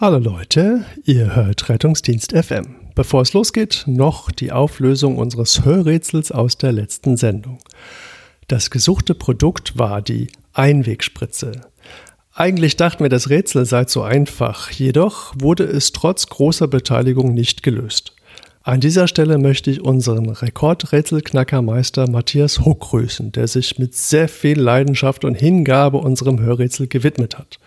Hallo Leute, ihr hört Rettungsdienst FM. Bevor es losgeht, noch die Auflösung unseres Hörrätsels aus der letzten Sendung. Das gesuchte Produkt war die Einwegspritze. Eigentlich dachten wir, das Rätsel sei zu einfach, jedoch wurde es trotz großer Beteiligung nicht gelöst. An dieser Stelle möchte ich unseren Rekordrätselknackermeister Matthias Huck grüßen, der sich mit sehr viel Leidenschaft und Hingabe unserem Hörrätsel gewidmet hat.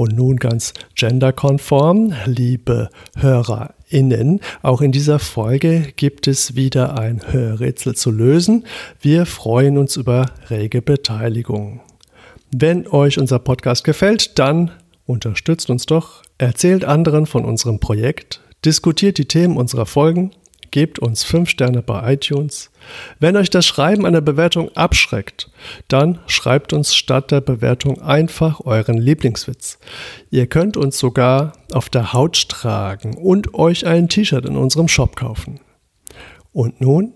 Und nun ganz genderkonform, liebe HörerInnen, auch in dieser Folge gibt es wieder ein Hörrätsel zu lösen. Wir freuen uns über rege Beteiligung. Wenn euch unser Podcast gefällt, dann unterstützt uns doch, erzählt anderen von unserem Projekt, diskutiert die Themen unserer Folgen gebt uns 5 Sterne bei iTunes. Wenn euch das Schreiben einer Bewertung abschreckt, dann schreibt uns statt der Bewertung einfach euren Lieblingswitz. Ihr könnt uns sogar auf der Haut tragen und euch ein T-Shirt in unserem Shop kaufen. Und nun,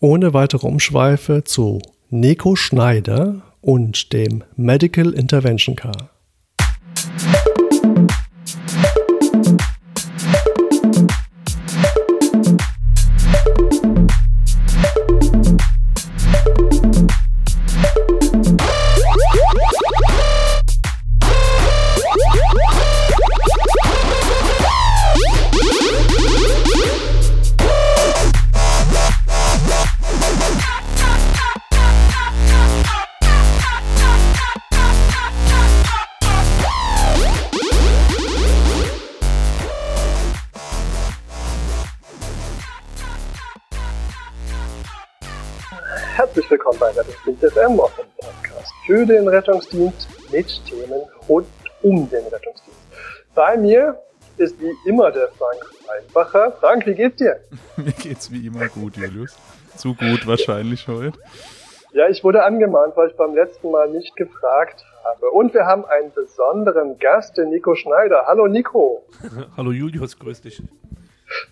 ohne weitere Umschweife zu Nico Schneider und dem Medical Intervention Car. Für den Rettungsdienst mit Themen rund um den Rettungsdienst. Bei mir ist wie immer der Frank Einfacher. Frank, wie geht's dir? Mir geht's wie immer gut, Julius. Zu gut wahrscheinlich heute. Ja, ich wurde angemahnt, weil ich beim letzten Mal nicht gefragt habe. Und wir haben einen besonderen Gast, den Nico Schneider. Hallo Nico. Hallo Julius, grüß dich.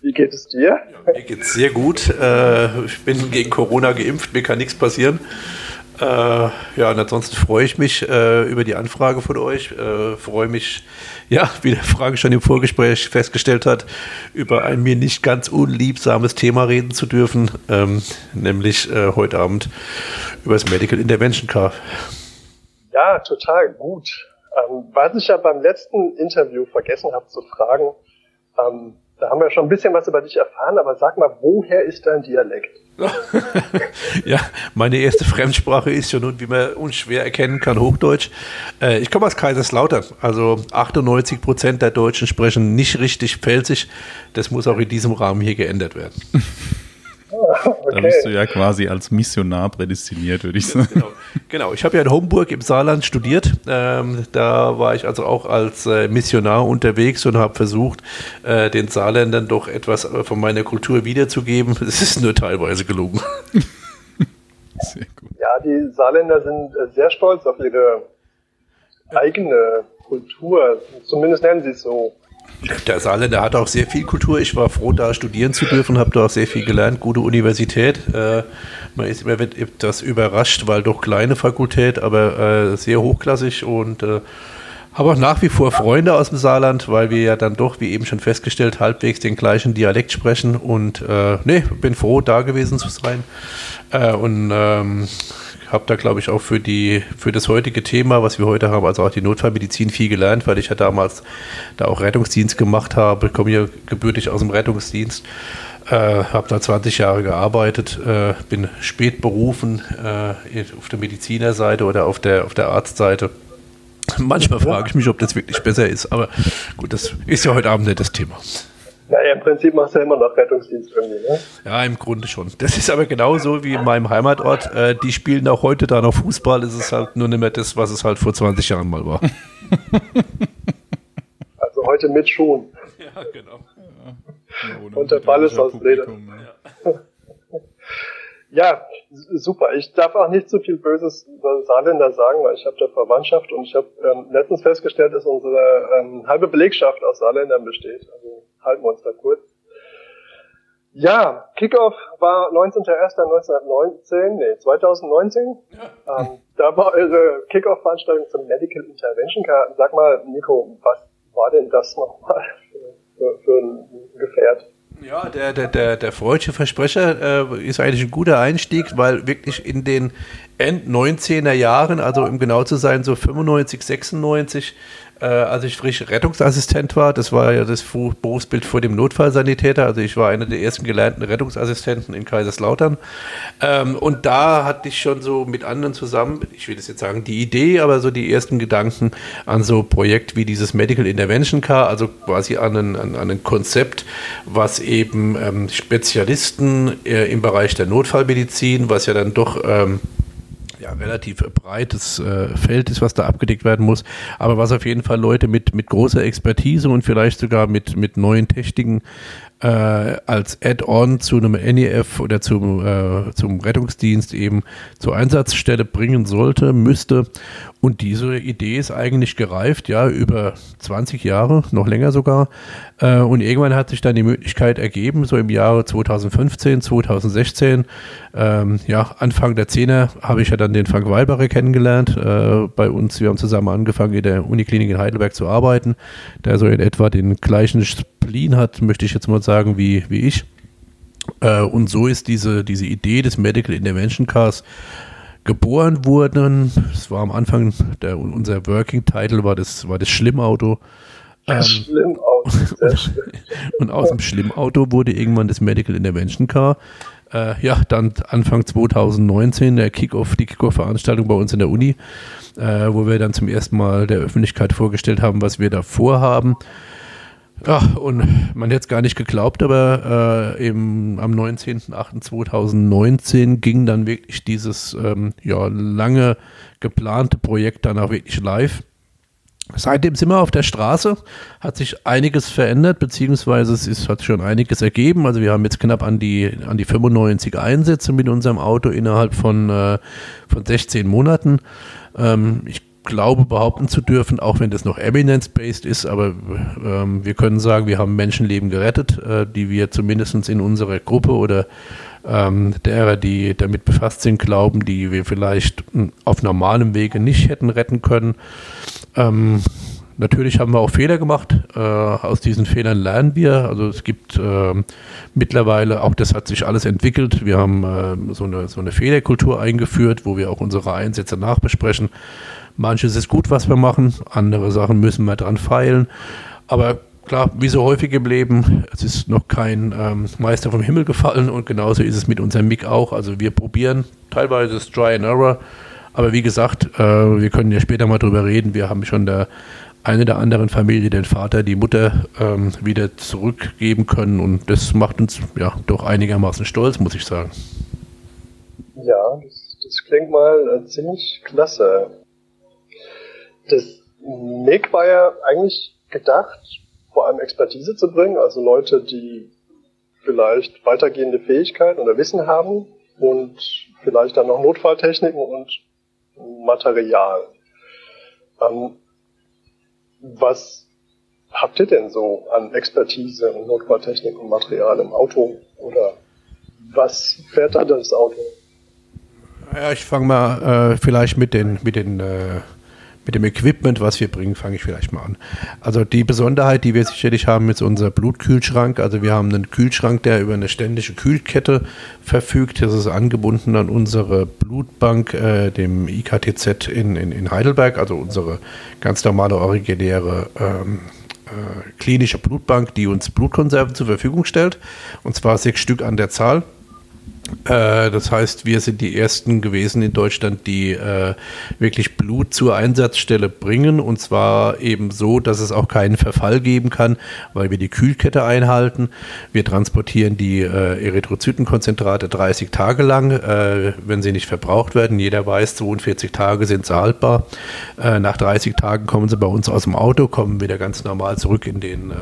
Wie geht es dir? Ja, mir geht's sehr gut. Äh, ich bin gegen Corona geimpft, mir kann nichts passieren. Äh, ja, und ansonsten freue ich mich äh, über die Anfrage von euch. Äh, freue mich, ja, wie der Frage schon im Vorgespräch festgestellt hat, über ein mir nicht ganz unliebsames Thema reden zu dürfen, ähm, nämlich äh, heute Abend über das Medical Intervention Car. Ja, total gut. Ähm, was ich ja beim letzten Interview vergessen habe zu fragen, ähm, da haben wir schon ein bisschen was über dich erfahren, aber sag mal, woher ist dein Dialekt? ja, meine erste Fremdsprache ist ja nun, wie man unschwer erkennen kann, Hochdeutsch. Äh, ich komme aus Kaiserslautern, also 98 Prozent der Deutschen sprechen nicht richtig Pfälzisch. Das muss auch in diesem Rahmen hier geändert werden. okay. Da bist du ja quasi als Missionar prädestiniert, würde ich sagen. Genau, genau. ich habe ja in Homburg im Saarland studiert. Ähm, da war ich also auch als äh, Missionar unterwegs und habe versucht, äh, den Saarländern doch etwas äh, von meiner Kultur wiederzugeben. Es ist nur teilweise gelungen. Sehr gut. Ja, die Saarländer sind äh, sehr stolz auf ihre eigene Kultur. Zumindest nennen sie es so. Der Saarländer hat auch sehr viel Kultur. Ich war froh, da studieren zu dürfen, habe da auch sehr viel gelernt. Gute Universität. Äh, man ist immer das überrascht, weil doch kleine Fakultät, aber äh, sehr hochklassig und äh, habe auch nach wie vor Freunde aus dem Saarland, weil wir ja dann doch, wie eben schon festgestellt, halbwegs den gleichen Dialekt sprechen. Und äh, nee, bin froh, da gewesen zu sein. Äh, und ähm, habe da, glaube ich, auch für, die, für das heutige Thema, was wir heute haben, also auch die Notfallmedizin, viel gelernt, weil ich ja damals da auch Rettungsdienst gemacht habe, komme ja gebürtig aus dem Rettungsdienst. Äh, habe da 20 Jahre gearbeitet, äh, bin spät berufen äh, auf der Medizinerseite oder auf der, auf der Arztseite. Manchmal frage ich mich, ob das wirklich besser ist, aber gut, das ist ja heute Abend nicht das Thema. Naja, im Prinzip machst du ja immer noch Rettungsdienst irgendwie, ne? Ja, im Grunde schon. Das ist aber genauso wie in meinem Heimatort. Äh, die spielen auch heute da noch Fußball. Es ist halt nur nicht mehr das, was es halt vor 20 Jahren mal war. Also heute mit Schuhen. Ja, genau. Ja, Und der Ball ist aus Leder. Ja. ja, super. Ich darf auch nicht so viel Böses über Saarländer sagen, weil ich habe da Verwandtschaft und ich habe ähm, letztens festgestellt, dass unsere ähm, halbe Belegschaft aus Saarländern besteht. Also halten wir uns da kurz. Ja, Kickoff war 19.01.1919, nee, 2019. Ja. Ähm, da war eure Kickoff-Veranstaltung zum Medical Intervention. Sag mal, Nico, was war denn das nochmal für, für ein Gefährt? Ja, der, der, der, der freudsche Versprecher äh, ist eigentlich ein guter Einstieg, weil wirklich in den End 19er Jahren, also um genau zu sein, so 95, 96, äh, als ich frisch Rettungsassistent war. Das war ja das Berufsbild vor dem Notfallsanitäter. Also ich war einer der ersten gelernten Rettungsassistenten in Kaiserslautern. Ähm, und da hatte ich schon so mit anderen zusammen, ich will das jetzt sagen, die Idee, aber so die ersten Gedanken an so Projekt wie dieses Medical Intervention Car, also quasi an ein, an, an ein Konzept, was eben ähm, Spezialisten äh, im Bereich der Notfallmedizin, was ja dann doch ähm, ja, relativ breites äh, Feld ist, was da abgedeckt werden muss, aber was auf jeden Fall Leute mit, mit großer Expertise und vielleicht sogar mit, mit neuen Techniken äh, als Add-on zu einem NEF oder zum, äh, zum Rettungsdienst eben zur Einsatzstelle bringen sollte, müsste. Und diese Idee ist eigentlich gereift, ja, über 20 Jahre, noch länger sogar. Äh, und irgendwann hat sich dann die Möglichkeit ergeben, so im Jahre 2015, 2016, ähm, ja, Anfang der Zehner habe ich ja dann den Frank Weilbacher kennengelernt äh, bei uns. Wir haben zusammen angefangen, in der Uniklinik in Heidelberg zu arbeiten, der so in etwa den gleichen Spleen hat, möchte ich jetzt mal sagen, wie, wie ich. Äh, und so ist diese, diese Idee des Medical Intervention Cars geboren worden. Es war am Anfang, der, unser Working Title war das, war das Schlimmauto. Ähm, Schlimmauto. und aus dem Schlimmauto wurde irgendwann das Medical Intervention Car. Äh, ja, dann Anfang 2019 der Kickoff, die Kickoff-Veranstaltung bei uns in der Uni, äh, wo wir dann zum ersten Mal der Öffentlichkeit vorgestellt haben, was wir da vorhaben. Ja, und man hätte es gar nicht geglaubt, aber äh, im, am 19.08.2019 ging dann wirklich dieses ähm, ja, lange geplante Projekt dann auch wirklich live. Seitdem sind wir auf der Straße, hat sich einiges verändert, beziehungsweise es ist, hat schon einiges ergeben. Also wir haben jetzt knapp an die, an die 95 Einsätze mit unserem Auto innerhalb von, äh, von 16 Monaten. Ähm, ich glaube behaupten zu dürfen, auch wenn das noch evidence-based ist, aber ähm, wir können sagen, wir haben Menschenleben gerettet, äh, die wir zumindest in unserer Gruppe oder ähm, derer, die damit befasst sind, glauben, die wir vielleicht hm, auf normalem Wege nicht hätten retten können. Ähm, Natürlich haben wir auch Fehler gemacht. Äh, aus diesen Fehlern lernen wir. Also es gibt äh, mittlerweile, auch das hat sich alles entwickelt. Wir haben äh, so, eine, so eine Fehlerkultur eingeführt, wo wir auch unsere Einsätze nachbesprechen. Manches ist gut, was wir machen, andere Sachen müssen wir dran feilen. Aber klar, wie so häufig im Leben, es ist noch kein ähm, Meister vom Himmel gefallen und genauso ist es mit unserem Mic auch. Also wir probieren teilweise das Try and Error, aber wie gesagt, äh, wir können ja später mal drüber reden. Wir haben schon der eine der anderen Familie, den Vater, die Mutter ähm, wieder zurückgeben können und das macht uns ja doch einigermaßen stolz, muss ich sagen. Ja, das, das klingt mal äh, ziemlich klasse das MIG war ja eigentlich gedacht, vor allem Expertise zu bringen, also Leute, die vielleicht weitergehende Fähigkeiten oder Wissen haben und vielleicht dann noch Notfalltechniken und Material. Ähm, was habt ihr denn so an Expertise und Notfalltechnik und Material im Auto oder was fährt da das Auto? Ja, ich fange mal äh, vielleicht mit den, mit den äh, mit dem Equipment, was wir bringen, fange ich vielleicht mal an. Also die Besonderheit, die wir sicherlich haben, ist unser Blutkühlschrank. Also wir haben einen Kühlschrank, der über eine ständige Kühlkette verfügt. Das ist angebunden an unsere Blutbank, äh, dem IKTZ in, in, in, Heidelberg, also unsere ganz normale originäre ähm, äh, klinische Blutbank, die uns Blutkonserven zur Verfügung stellt. Und zwar sechs Stück an der Zahl. Äh, das heißt, wir sind die Ersten gewesen in Deutschland, die äh, wirklich Blut zur Einsatzstelle bringen. Und zwar eben so, dass es auch keinen Verfall geben kann, weil wir die Kühlkette einhalten. Wir transportieren die äh, Erythrozytenkonzentrate 30 Tage lang, äh, wenn sie nicht verbraucht werden. Jeder weiß, 42 Tage sind sie haltbar. Äh, nach 30 Tagen kommen sie bei uns aus dem Auto, kommen wieder ganz normal zurück in den äh,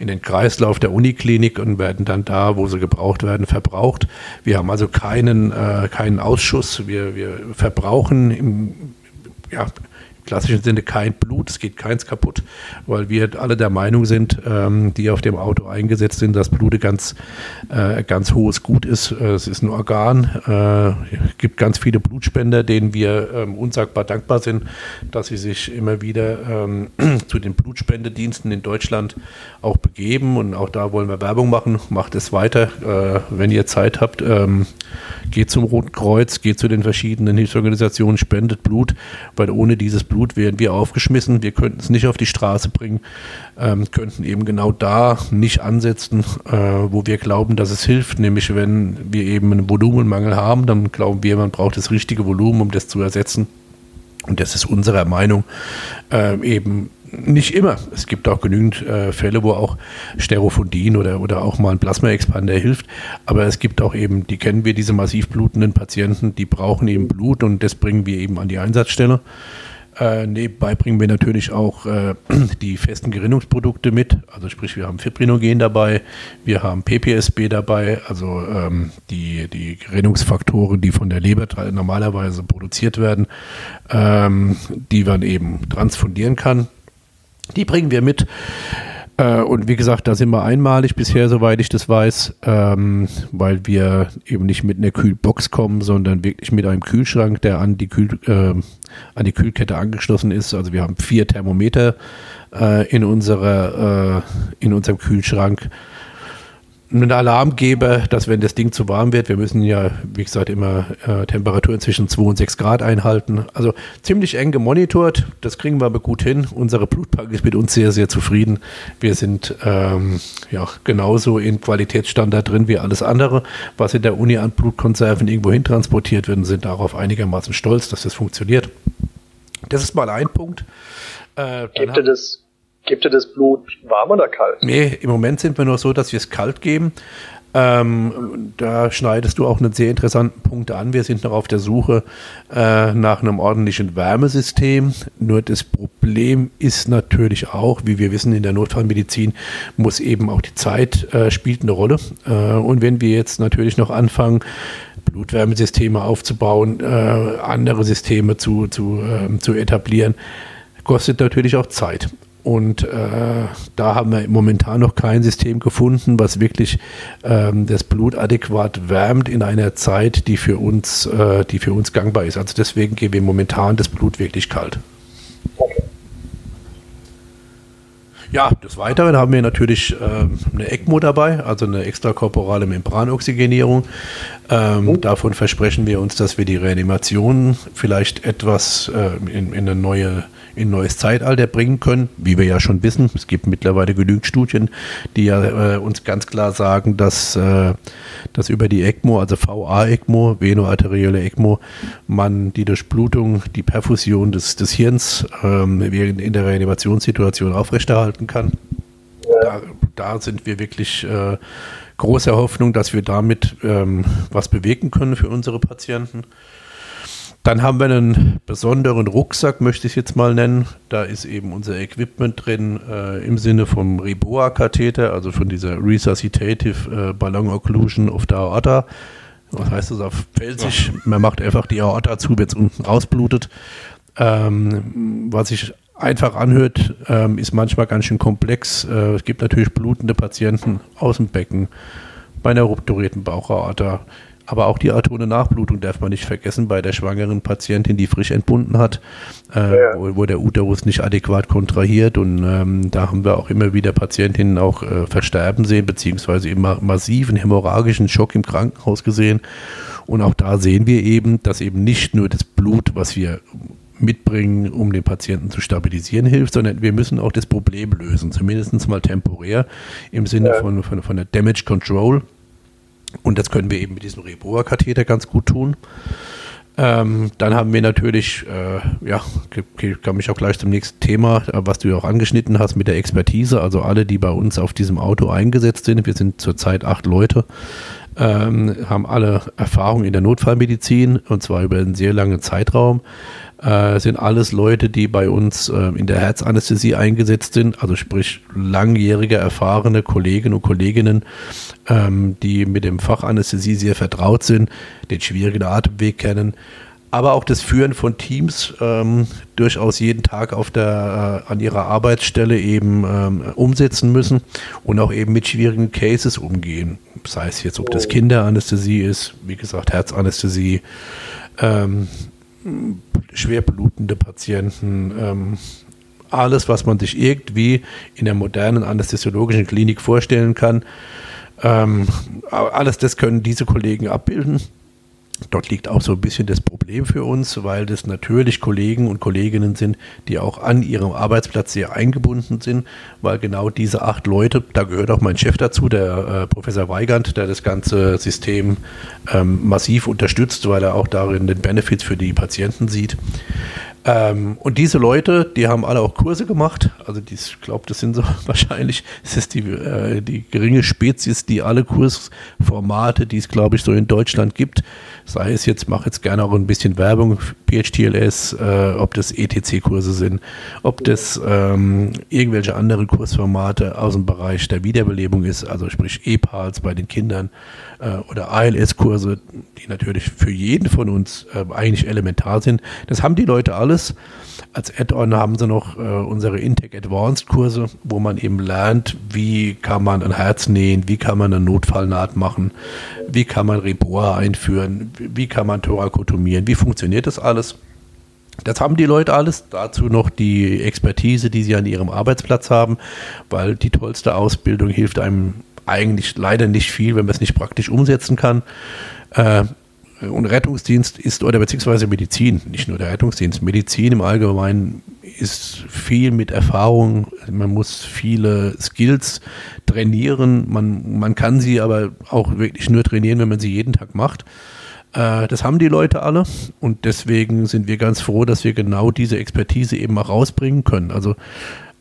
in den Kreislauf der Uniklinik und werden dann da, wo sie gebraucht werden, verbraucht. Wir haben also keinen, äh, keinen Ausschuss. Wir, wir verbrauchen im, ja, klassischen Sinne kein Blut, es geht keins kaputt, weil wir alle der Meinung sind, ähm, die auf dem Auto eingesetzt sind, dass Blut ganz, äh, ganz hohes Gut ist. Äh, es ist ein Organ, äh, gibt ganz viele Blutspender, denen wir ähm, unsagbar dankbar sind, dass sie sich immer wieder ähm, zu den Blutspendediensten in Deutschland auch begeben und auch da wollen wir Werbung machen. Macht es weiter, äh, wenn ihr Zeit habt. Ähm, geht zum Roten Kreuz, geht zu den verschiedenen Hilfsorganisationen, spendet Blut, weil ohne dieses Blut wären wir aufgeschmissen. Wir könnten es nicht auf die Straße bringen, ähm, könnten eben genau da nicht ansetzen, äh, wo wir glauben, dass es hilft. Nämlich, wenn wir eben einen Volumenmangel haben, dann glauben wir, man braucht das richtige Volumen, um das zu ersetzen. Und das ist unserer Meinung äh, eben nicht immer. Es gibt auch genügend äh, Fälle, wo auch Sterofondin oder, oder auch mal ein Plasma-Expander hilft. Aber es gibt auch eben, die kennen wir, diese massiv blutenden Patienten, die brauchen eben Blut und das bringen wir eben an die Einsatzstelle. Äh, nebenbei bringen wir natürlich auch äh, die festen Gerinnungsprodukte mit. Also sprich, wir haben Fibrinogen dabei, wir haben PPSB dabei, also ähm, die, die Gerinnungsfaktoren, die von der Leber normalerweise produziert werden, ähm, die man eben transfundieren kann. Die bringen wir mit. Äh, und wie gesagt, da sind wir einmalig bisher, soweit ich das weiß, ähm, weil wir eben nicht mit einer Kühlbox kommen, sondern wirklich mit einem Kühlschrank, der an die, Kühl, äh, an die Kühlkette angeschlossen ist. Also wir haben vier Thermometer äh, in, unserer, äh, in unserem Kühlschrank einen Alarmgeber, dass wenn das Ding zu warm wird, wir müssen ja, wie gesagt, immer äh, Temperaturen zwischen 2 und 6 Grad einhalten. Also ziemlich eng gemonitort, das kriegen wir aber gut hin. Unsere Blutbank ist mit uns sehr, sehr zufrieden. Wir sind ähm, ja genauso in Qualitätsstandard drin wie alles andere, was in der Uni an Blutkonserven irgendwo hin transportiert wird und sind darauf einigermaßen stolz, dass das funktioniert. Das ist mal ein Punkt. Äh, Gibt ihr Gibt ihr das Blut warm oder kalt? Nee, im Moment sind wir nur so, dass wir es kalt geben. Ähm, da schneidest du auch einen sehr interessanten Punkt an. Wir sind noch auf der Suche äh, nach einem ordentlichen Wärmesystem. Nur das Problem ist natürlich auch, wie wir wissen, in der Notfallmedizin muss eben auch die Zeit äh, spielt eine Rolle. Äh, und wenn wir jetzt natürlich noch anfangen, Blutwärmesysteme aufzubauen, äh, andere Systeme zu, zu, ähm, zu etablieren, kostet natürlich auch Zeit. Und äh, da haben wir momentan noch kein System gefunden, was wirklich ähm, das Blut adäquat wärmt in einer Zeit, die für uns, äh, die für uns gangbar ist. Also deswegen geben wir momentan das Blut wirklich kalt. Okay. Ja, des Weiteren haben wir natürlich äh, eine ECMO dabei, also eine extrakorporale Membranoxygenierung. Ähm, oh. Davon versprechen wir uns, dass wir die Reanimation vielleicht etwas äh, in, in eine neue in ein neues Zeitalter bringen können, wie wir ja schon wissen. Es gibt mittlerweile genügend Studien, die ja äh, uns ganz klar sagen, dass, äh, dass über die ECMO, also VA-ECMO, venoarterielle ECMO, man die Durchblutung, die Perfusion des, des Hirns ähm, in der Reanimationssituation aufrechterhalten kann. Da, da sind wir wirklich äh, großer Hoffnung, dass wir damit ähm, was bewegen können für unsere Patienten. Dann haben wir einen besonderen Rucksack, möchte ich es jetzt mal nennen. Da ist eben unser Equipment drin äh, im Sinne vom Reboa-Katheter, also von dieser Resuscitative äh, Ballon Occlusion of the Aorta. Was heißt das auf Felsisch? Man macht einfach die Aorta zu, wenn es unten rausblutet. Ähm, was sich einfach anhört, ähm, ist manchmal ganz schön komplex. Äh, es gibt natürlich blutende Patienten aus dem Becken bei einer rupturierten Bauchaorta aber auch die atone Nachblutung darf man nicht vergessen bei der schwangeren Patientin, die frisch entbunden hat, äh, ja. wo, wo, der Uterus nicht adäquat kontrahiert. Und ähm, da haben wir auch immer wieder Patientinnen auch äh, versterben sehen, beziehungsweise immer massiven hämorrhagischen Schock im Krankenhaus gesehen. Und auch da sehen wir eben, dass eben nicht nur das Blut, was wir mitbringen, um den Patienten zu stabilisieren, hilft, sondern wir müssen auch das Problem lösen, zumindest mal temporär im Sinne ja. von, von, von der Damage Control. Und das können wir eben mit diesem Reboa-Katheter ganz gut tun. Ähm, dann haben wir natürlich, äh, ja, kann mich auch gleich zum nächsten Thema, was du ja auch angeschnitten hast mit der Expertise, also alle, die bei uns auf diesem Auto eingesetzt sind, wir sind zurzeit acht Leute, ähm, haben alle Erfahrung in der Notfallmedizin und zwar über einen sehr langen Zeitraum äh, sind alles Leute, die bei uns äh, in der Herzanästhesie eingesetzt sind, also sprich langjährige, erfahrene Kollegen und Kolleginnen, ähm, die mit dem Fachanästhesie sehr vertraut sind, den schwierigen Atemweg kennen. aber auch das Führen von Teams ähm, durchaus jeden Tag auf der, äh, an ihrer Arbeitsstelle eben ähm, umsetzen müssen und auch eben mit schwierigen Cases umgehen. Sei es jetzt, ob das Kinderanästhesie ist, wie gesagt, Herzanästhesie, ähm, schwer blutende Patienten, ähm, alles, was man sich irgendwie in der modernen anästhesiologischen Klinik vorstellen kann. Ähm, alles das können diese Kollegen abbilden. Dort liegt auch so ein bisschen das Problem für uns, weil das natürlich Kollegen und Kolleginnen sind, die auch an ihrem Arbeitsplatz sehr eingebunden sind, weil genau diese acht Leute, da gehört auch mein Chef dazu, der äh, Professor Weigand, der das ganze System ähm, massiv unterstützt, weil er auch darin den Benefits für die Patienten sieht. Ähm, und diese Leute, die haben alle auch Kurse gemacht. Also die, ich glaube, das sind so wahrscheinlich, es ist die, äh, die geringe Spezies, die alle Kursformate, die es, glaube ich, so in Deutschland gibt, sei es jetzt, mache jetzt gerne auch ein bisschen Werbung, PHTLS, äh, ob das ETC-Kurse sind, ob das ähm, irgendwelche andere Kursformate aus dem Bereich der Wiederbelebung ist, also sprich EPALs bei den Kindern äh, oder ALS-Kurse, die natürlich für jeden von uns äh, eigentlich elementar sind. Das haben die Leute alles. Als Add-on haben sie noch äh, unsere Intake Advanced Kurse, wo man eben lernt, wie kann man ein Herz nähen, wie kann man eine Notfallnaht machen, wie kann man Reboa einführen, wie kann man thorakotomieren, wie funktioniert das alles. Das haben die Leute alles. Dazu noch die Expertise, die sie an ihrem Arbeitsplatz haben, weil die tollste Ausbildung hilft einem eigentlich leider nicht viel, wenn man es nicht praktisch umsetzen kann. Äh, und Rettungsdienst ist, oder beziehungsweise Medizin, nicht nur der Rettungsdienst, Medizin im Allgemeinen ist viel mit Erfahrung. Man muss viele Skills trainieren. Man, man kann sie aber auch wirklich nur trainieren, wenn man sie jeden Tag macht. Äh, das haben die Leute alle und deswegen sind wir ganz froh, dass wir genau diese Expertise eben auch rausbringen können. Also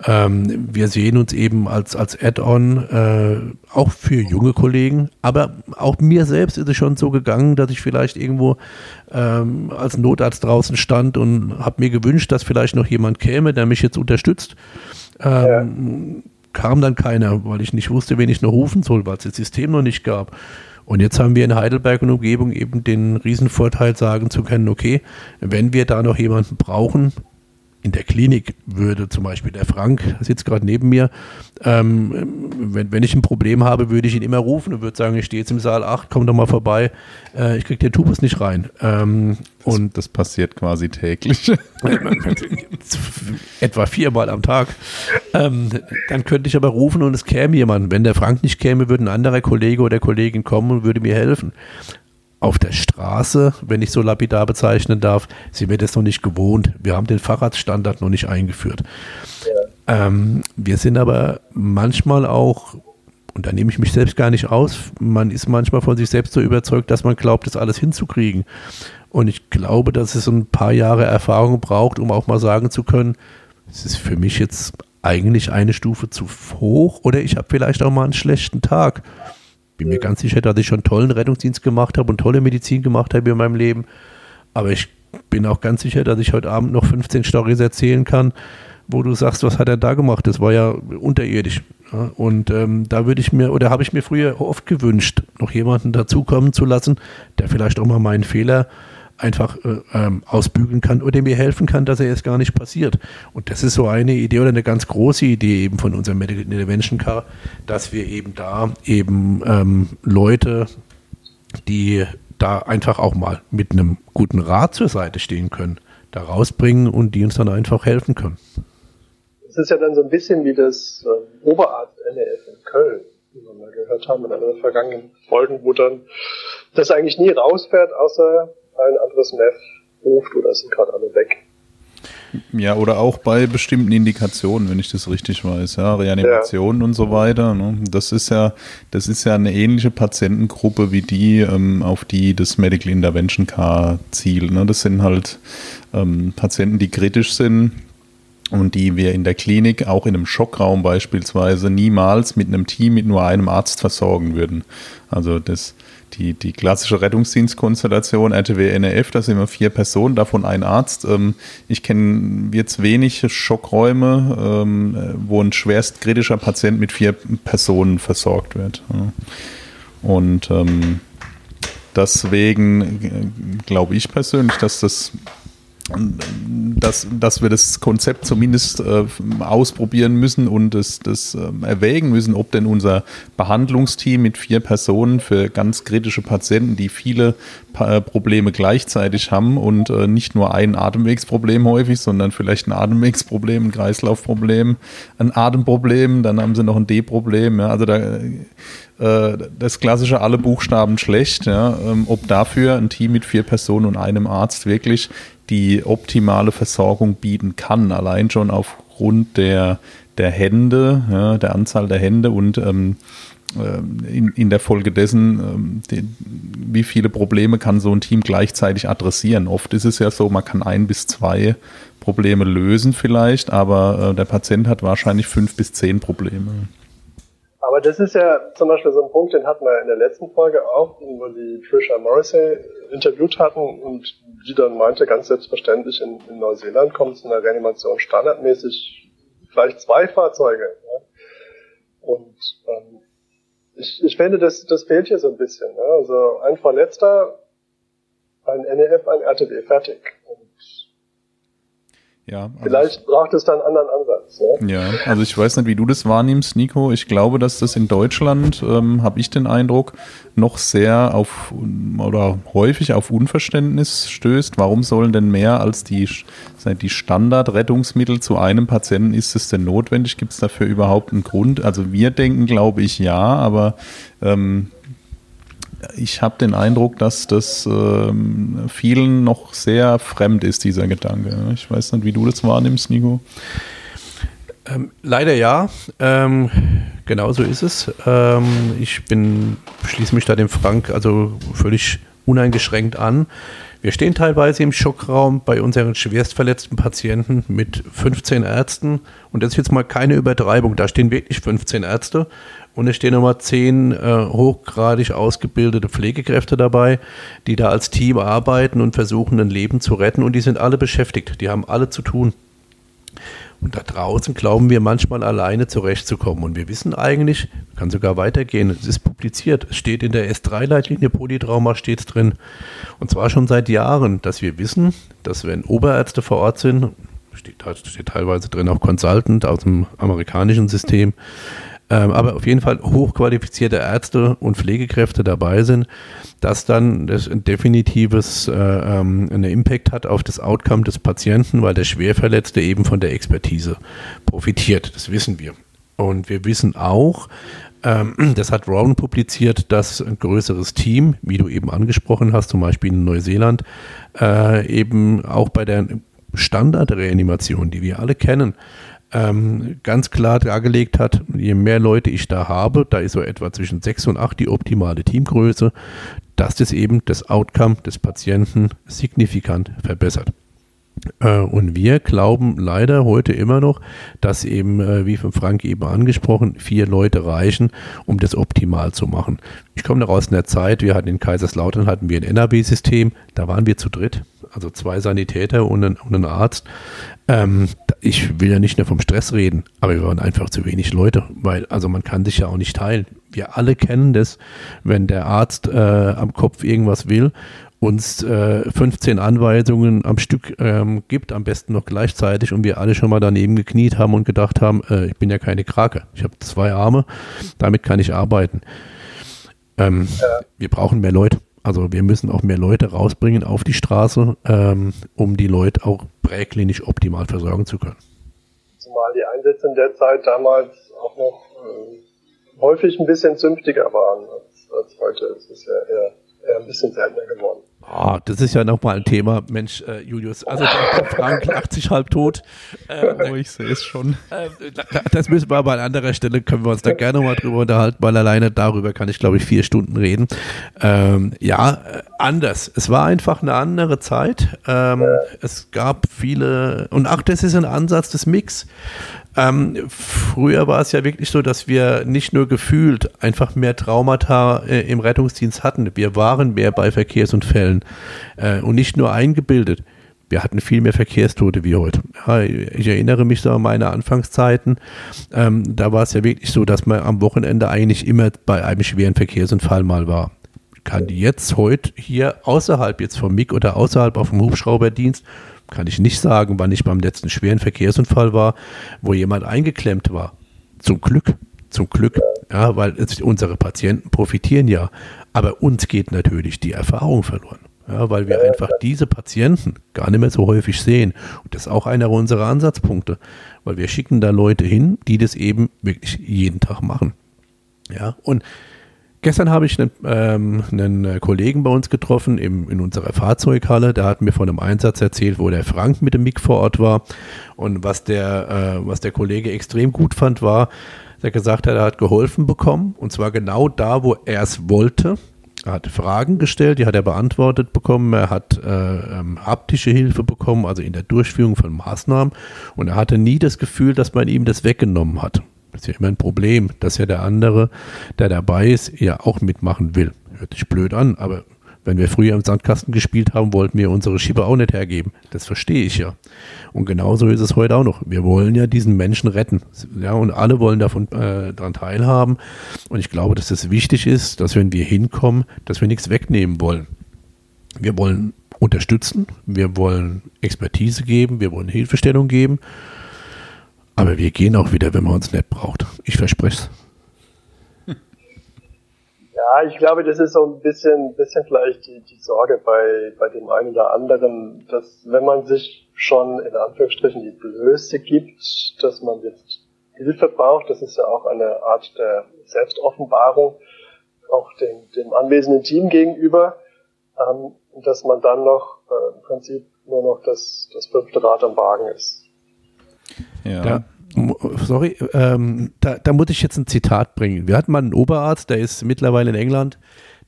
ähm, wir sehen uns eben als, als Add-on äh, auch für junge Kollegen, aber auch mir selbst ist es schon so gegangen, dass ich vielleicht irgendwo ähm, als Notarzt draußen stand und habe mir gewünscht, dass vielleicht noch jemand käme, der mich jetzt unterstützt. Ähm, ja. Kam dann keiner, weil ich nicht wusste, wen ich noch rufen soll, weil es das System noch nicht gab. Und jetzt haben wir in Heidelberg und Umgebung eben den Riesenvorteil, sagen zu können, okay, wenn wir da noch jemanden brauchen, in der Klinik würde zum Beispiel der Frank, sitzt gerade neben mir, ähm, wenn, wenn ich ein Problem habe, würde ich ihn immer rufen und würde sagen, ich stehe jetzt im Saal 8, komm doch mal vorbei, äh, ich kriege den Tubus nicht rein. Ähm, das, und das passiert quasi täglich. etwa viermal am Tag. Ähm, dann könnte ich aber rufen und es käme jemand. Wenn der Frank nicht käme, würde ein anderer Kollege oder Kollegin kommen und würde mir helfen auf der Straße, wenn ich so lapidar bezeichnen darf, sind wir das noch nicht gewohnt. Wir haben den Fahrradstandard noch nicht eingeführt. Ja. Ähm, wir sind aber manchmal auch, und da nehme ich mich selbst gar nicht aus, man ist manchmal von sich selbst so überzeugt, dass man glaubt, das alles hinzukriegen. Und ich glaube, dass es ein paar Jahre Erfahrung braucht, um auch mal sagen zu können, es ist für mich jetzt eigentlich eine Stufe zu hoch oder ich habe vielleicht auch mal einen schlechten Tag bin mir ganz sicher, dass ich schon tollen Rettungsdienst gemacht habe und tolle Medizin gemacht habe in meinem Leben. Aber ich bin auch ganz sicher, dass ich heute Abend noch 15 Storys erzählen kann, wo du sagst, was hat er da gemacht? Das war ja unterirdisch. Und ähm, da würde ich mir, oder habe ich mir früher oft gewünscht, noch jemanden dazukommen zu lassen, der vielleicht auch mal meinen Fehler einfach äh, ähm, ausbügeln kann oder mir helfen kann, dass er jetzt gar nicht passiert. Und das ist so eine Idee oder eine ganz große Idee eben von unserem Medical Intervention Car, dass wir eben da eben ähm, Leute, die da einfach auch mal mit einem guten Rat zur Seite stehen können, da rausbringen und die uns dann einfach helfen können. Das ist ja dann so ein bisschen wie das äh, Oberarzt NRF in Köln, wie wir mal gehört haben in einer vergangenen Folgen, wo dann das eigentlich nie rausfährt, außer ein anderes Meth ruft oder sind gerade alle weg. Ja, oder auch bei bestimmten Indikationen, wenn ich das richtig weiß, ja, Reanimationen ja. und so weiter. Ne? Das ist ja, das ist ja eine ähnliche Patientengruppe wie die, ähm, auf die das Medical Intervention Car zielt. Ne? Das sind halt ähm, Patienten, die kritisch sind, und die wir in der Klinik auch in einem Schockraum beispielsweise niemals mit einem Team mit nur einem Arzt versorgen würden. Also das die, die klassische Rettungsdienstkonstellation RTW NRF, da sind wir vier Personen, davon ein Arzt. Ähm, ich kenne jetzt wenig Schockräume, ähm, wo ein schwerst kritischer Patient mit vier Personen versorgt wird. Und ähm, deswegen äh, glaube ich persönlich, dass das dass, dass wir das Konzept zumindest äh, ausprobieren müssen und das, das äh, erwägen müssen, ob denn unser Behandlungsteam mit vier Personen für ganz kritische Patienten, die viele pa äh, Probleme gleichzeitig haben und äh, nicht nur ein Atemwegsproblem häufig, sondern vielleicht ein Atemwegsproblem, ein Kreislaufproblem, ein Atemproblem, dann haben sie noch ein D-Problem. Ja, also da äh, das klassische alle Buchstaben schlecht, ja, ähm, ob dafür ein Team mit vier Personen und einem Arzt wirklich die optimale Versorgung bieten kann, allein schon aufgrund der, der Hände, ja, der Anzahl der Hände und ähm, äh, in, in der Folge dessen, ähm, die, wie viele Probleme kann so ein Team gleichzeitig adressieren. Oft ist es ja so, man kann ein bis zwei Probleme lösen vielleicht, aber äh, der Patient hat wahrscheinlich fünf bis zehn Probleme. Aber das ist ja zum Beispiel so ein Punkt, den hatten wir in der letzten Folge auch, wo die Trisha Morrissey interviewt hatten und die dann meinte, ganz selbstverständlich in, in Neuseeland kommt es in der Reanimation standardmäßig vielleicht zwei Fahrzeuge. Ja. Und ähm, ich, ich finde, das, das fehlt hier so ein bisschen. Ne? Also ein Verletzter, ein NEF, ein RTW, fertig. Ja, also Vielleicht braucht es da einen anderen Ansatz. Ne? Ja, also ich weiß nicht, wie du das wahrnimmst, Nico. Ich glaube, dass das in Deutschland, ähm, habe ich den Eindruck, noch sehr auf oder häufig auf Unverständnis stößt. Warum sollen denn mehr als die, die Standardrettungsmittel zu einem Patienten ist es denn notwendig? Gibt es dafür überhaupt einen Grund? Also wir denken, glaube ich, ja, aber ähm, ich habe den Eindruck, dass das ähm, vielen noch sehr fremd ist, dieser Gedanke. Ich weiß nicht, wie du das wahrnimmst, Nico. Ähm, leider ja. Ähm, genau so ist es. Ähm, ich bin, schließe mich da dem Frank also völlig uneingeschränkt an. Wir stehen teilweise im Schockraum bei unseren schwerstverletzten Patienten mit 15 Ärzten. Und das ist jetzt mal keine Übertreibung. Da stehen wirklich 15 Ärzte und es stehen nochmal zehn äh, hochgradig ausgebildete Pflegekräfte dabei, die da als Team arbeiten und versuchen, ein Leben zu retten. Und die sind alle beschäftigt. Die haben alle zu tun. Und da draußen glauben wir manchmal alleine zurechtzukommen. Und wir wissen eigentlich, kann sogar weitergehen, es ist publiziert, es steht in der S3-Leitlinie Polytrauma, steht drin. Und zwar schon seit Jahren, dass wir wissen, dass wenn Oberärzte vor Ort sind, steht, steht teilweise drin auch Consultant aus dem amerikanischen System, ähm, aber auf jeden Fall hochqualifizierte Ärzte und Pflegekräfte dabei sind, dass dann das ein definitives äh, ähm, einen Impact hat auf das Outcome des Patienten, weil der Schwerverletzte eben von der Expertise profitiert. Das wissen wir. Und wir wissen auch, ähm, das hat Rowan publiziert, dass ein größeres Team, wie du eben angesprochen hast, zum Beispiel in Neuseeland, äh, eben auch bei der Standardreanimation, die wir alle kennen, ähm, ganz klar dargelegt hat, je mehr Leute ich da habe, da ist so etwa zwischen sechs und acht die optimale Teamgröße, dass das eben das Outcome des Patienten signifikant verbessert. Äh, und wir glauben leider heute immer noch, dass eben, äh, wie von Frank eben angesprochen, vier Leute reichen, um das optimal zu machen. Ich komme noch aus einer Zeit, wir hatten in Kaiserslautern hatten wir ein NAB-System, da waren wir zu dritt, also zwei Sanitäter und ein, und ein Arzt. Ähm, ich will ja nicht nur vom Stress reden, aber wir waren einfach zu wenig Leute, weil also man kann sich ja auch nicht teilen. Wir alle kennen das, wenn der Arzt äh, am Kopf irgendwas will, uns äh, 15 Anweisungen am Stück ähm, gibt, am besten noch gleichzeitig und wir alle schon mal daneben gekniet haben und gedacht haben, äh, ich bin ja keine Krake, ich habe zwei Arme, damit kann ich arbeiten. Ähm. Wir brauchen mehr Leute. Also wir müssen auch mehr Leute rausbringen auf die Straße, ähm, um die Leute auch präklinisch optimal versorgen zu können. Zumal die Einsätze in der Zeit damals auch noch äh, häufig ein bisschen zünftiger waren als, als heute. Es ist ja eher, ein bisschen seltener geworden. Oh, das ist ja nochmal ein Thema, Mensch, äh, Julius. Also der, der Frank lacht sich halb tot. Ähm, oh, ich sehe es schon. Äh, das müssen wir aber an anderer Stelle, können wir uns da gerne mal drüber unterhalten, weil alleine darüber kann ich, glaube ich, vier Stunden reden. Ähm, ja, äh, anders. Es war einfach eine andere Zeit. Ähm, es gab viele, und ach, das ist ein Ansatz des Mix. Ähm, früher war es ja wirklich so, dass wir nicht nur gefühlt einfach mehr Traumata äh, im Rettungsdienst hatten. Wir waren mehr bei Verkehrsunfällen äh, und nicht nur eingebildet. Wir hatten viel mehr Verkehrstote wie heute. Ja, ich erinnere mich so an meine Anfangszeiten. Ähm, da war es ja wirklich so, dass man am Wochenende eigentlich immer bei einem schweren Verkehrsunfall mal war kann jetzt heute hier außerhalb jetzt vom MIG oder außerhalb auf dem Hubschrauberdienst, kann ich nicht sagen, wann ich beim letzten schweren Verkehrsunfall war, wo jemand eingeklemmt war. Zum Glück, zum Glück, ja, weil unsere Patienten profitieren ja, aber uns geht natürlich die Erfahrung verloren. Ja, weil wir einfach diese Patienten gar nicht mehr so häufig sehen. Und das ist auch einer unserer Ansatzpunkte, weil wir schicken da Leute hin, die das eben wirklich jeden Tag machen. Ja, und Gestern habe ich einen, ähm, einen, Kollegen bei uns getroffen im, in unserer Fahrzeughalle. Der hat mir von einem Einsatz erzählt, wo der Frank mit dem MIG vor Ort war. Und was der, äh, was der Kollege extrem gut fand, war, dass er gesagt hat, er hat geholfen bekommen. Und zwar genau da, wo er es wollte. Er hat Fragen gestellt, die hat er beantwortet bekommen. Er hat äh, ähm, haptische Hilfe bekommen, also in der Durchführung von Maßnahmen. Und er hatte nie das Gefühl, dass man ihm das weggenommen hat. Das ist ja immer ein Problem, dass ja der andere, der dabei ist, ja auch mitmachen will. Hört sich blöd an, aber wenn wir früher im Sandkasten gespielt haben, wollten wir unsere Schieber auch nicht hergeben. Das verstehe ich ja. Und genauso ist es heute auch noch. Wir wollen ja diesen Menschen retten. Ja, und alle wollen davon äh, daran teilhaben. Und ich glaube, dass es wichtig ist, dass wenn wir hinkommen, dass wir nichts wegnehmen wollen. Wir wollen unterstützen, wir wollen Expertise geben, wir wollen Hilfestellung geben. Aber wir gehen auch wieder, wenn man uns nicht braucht. Ich verspreche es. Ja, ich glaube, das ist so ein bisschen, bisschen vielleicht die, die Sorge bei, bei dem einen oder anderen, dass wenn man sich schon in Anführungsstrichen die Blöße gibt, dass man jetzt Hilfe braucht, das ist ja auch eine Art der Selbstoffenbarung, auch dem, dem anwesenden Team gegenüber, ähm, dass man dann noch äh, im Prinzip nur noch das, das fünfte Rad am Wagen ist. Ja. Da, sorry, ähm, da, da muss ich jetzt ein Zitat bringen. Wir hatten mal einen Oberarzt, der ist mittlerweile in England.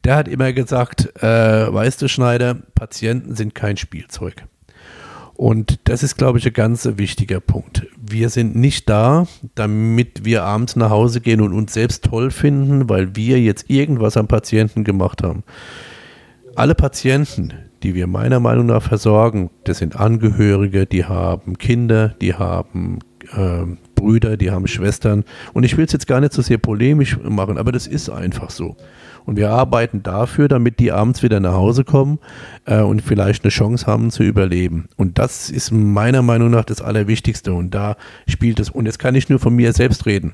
Der hat immer gesagt, äh, weißt du, Schneider, Patienten sind kein Spielzeug. Und das ist, glaube ich, ein ganz wichtiger Punkt. Wir sind nicht da, damit wir abends nach Hause gehen und uns selbst toll finden, weil wir jetzt irgendwas am Patienten gemacht haben. Alle Patienten, die wir meiner Meinung nach versorgen, das sind Angehörige, die haben Kinder, die haben äh, Brüder, die haben Schwestern. Und ich will es jetzt gar nicht so sehr polemisch machen, aber das ist einfach so. Und wir arbeiten dafür, damit die abends wieder nach Hause kommen äh, und vielleicht eine Chance haben zu überleben. Und das ist meiner Meinung nach das Allerwichtigste. Und da spielt es, und jetzt kann ich nur von mir selbst reden,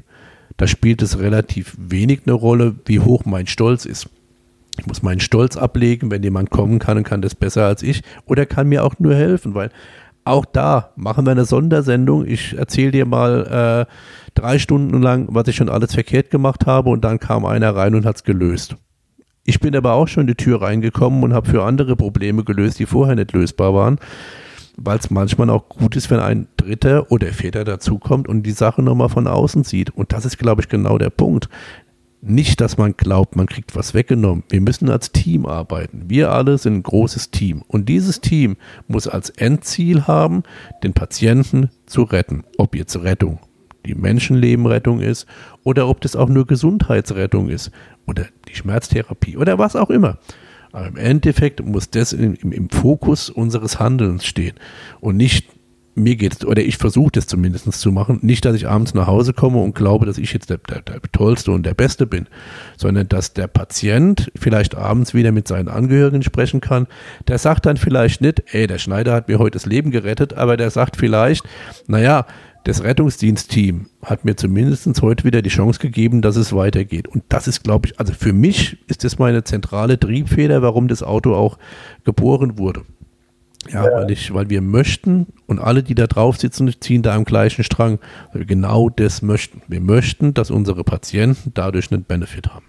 da spielt es relativ wenig eine Rolle, wie hoch mein Stolz ist. Ich muss meinen Stolz ablegen, wenn jemand kommen kann und kann das besser als ich oder kann mir auch nur helfen, weil auch da machen wir eine Sondersendung. Ich erzähle dir mal äh, drei Stunden lang, was ich schon alles verkehrt gemacht habe und dann kam einer rein und hat es gelöst. Ich bin aber auch schon in die Tür reingekommen und habe für andere Probleme gelöst, die vorher nicht lösbar waren, weil es manchmal auch gut ist, wenn ein Dritter oder Väter dazukommt und die Sache nochmal von außen sieht. Und das ist, glaube ich, genau der Punkt. Nicht, dass man glaubt, man kriegt was weggenommen. Wir müssen als Team arbeiten. Wir alle sind ein großes Team. Und dieses Team muss als Endziel haben, den Patienten zu retten. Ob jetzt Rettung die Menschenlebenrettung ist oder ob das auch nur Gesundheitsrettung ist oder die Schmerztherapie oder was auch immer. Aber im Endeffekt muss das im, im Fokus unseres Handelns stehen und nicht mir geht es, oder ich versuche das zumindest zu machen, nicht, dass ich abends nach Hause komme und glaube, dass ich jetzt der, der, der, Tollste und der Beste bin, sondern dass der Patient vielleicht abends wieder mit seinen Angehörigen sprechen kann. Der sagt dann vielleicht nicht, ey, der Schneider hat mir heute das Leben gerettet, aber der sagt vielleicht, naja, das Rettungsdienstteam hat mir zumindest heute wieder die Chance gegeben, dass es weitergeht. Und das ist, glaube ich, also für mich ist das meine zentrale Triebfeder, warum das Auto auch geboren wurde. Ja, ja, Weil, ich, weil wir möchten und alle, die da drauf sitzen, ziehen da am gleichen Strang, weil wir genau das möchten. Wir möchten, dass unsere Patienten dadurch einen Benefit haben.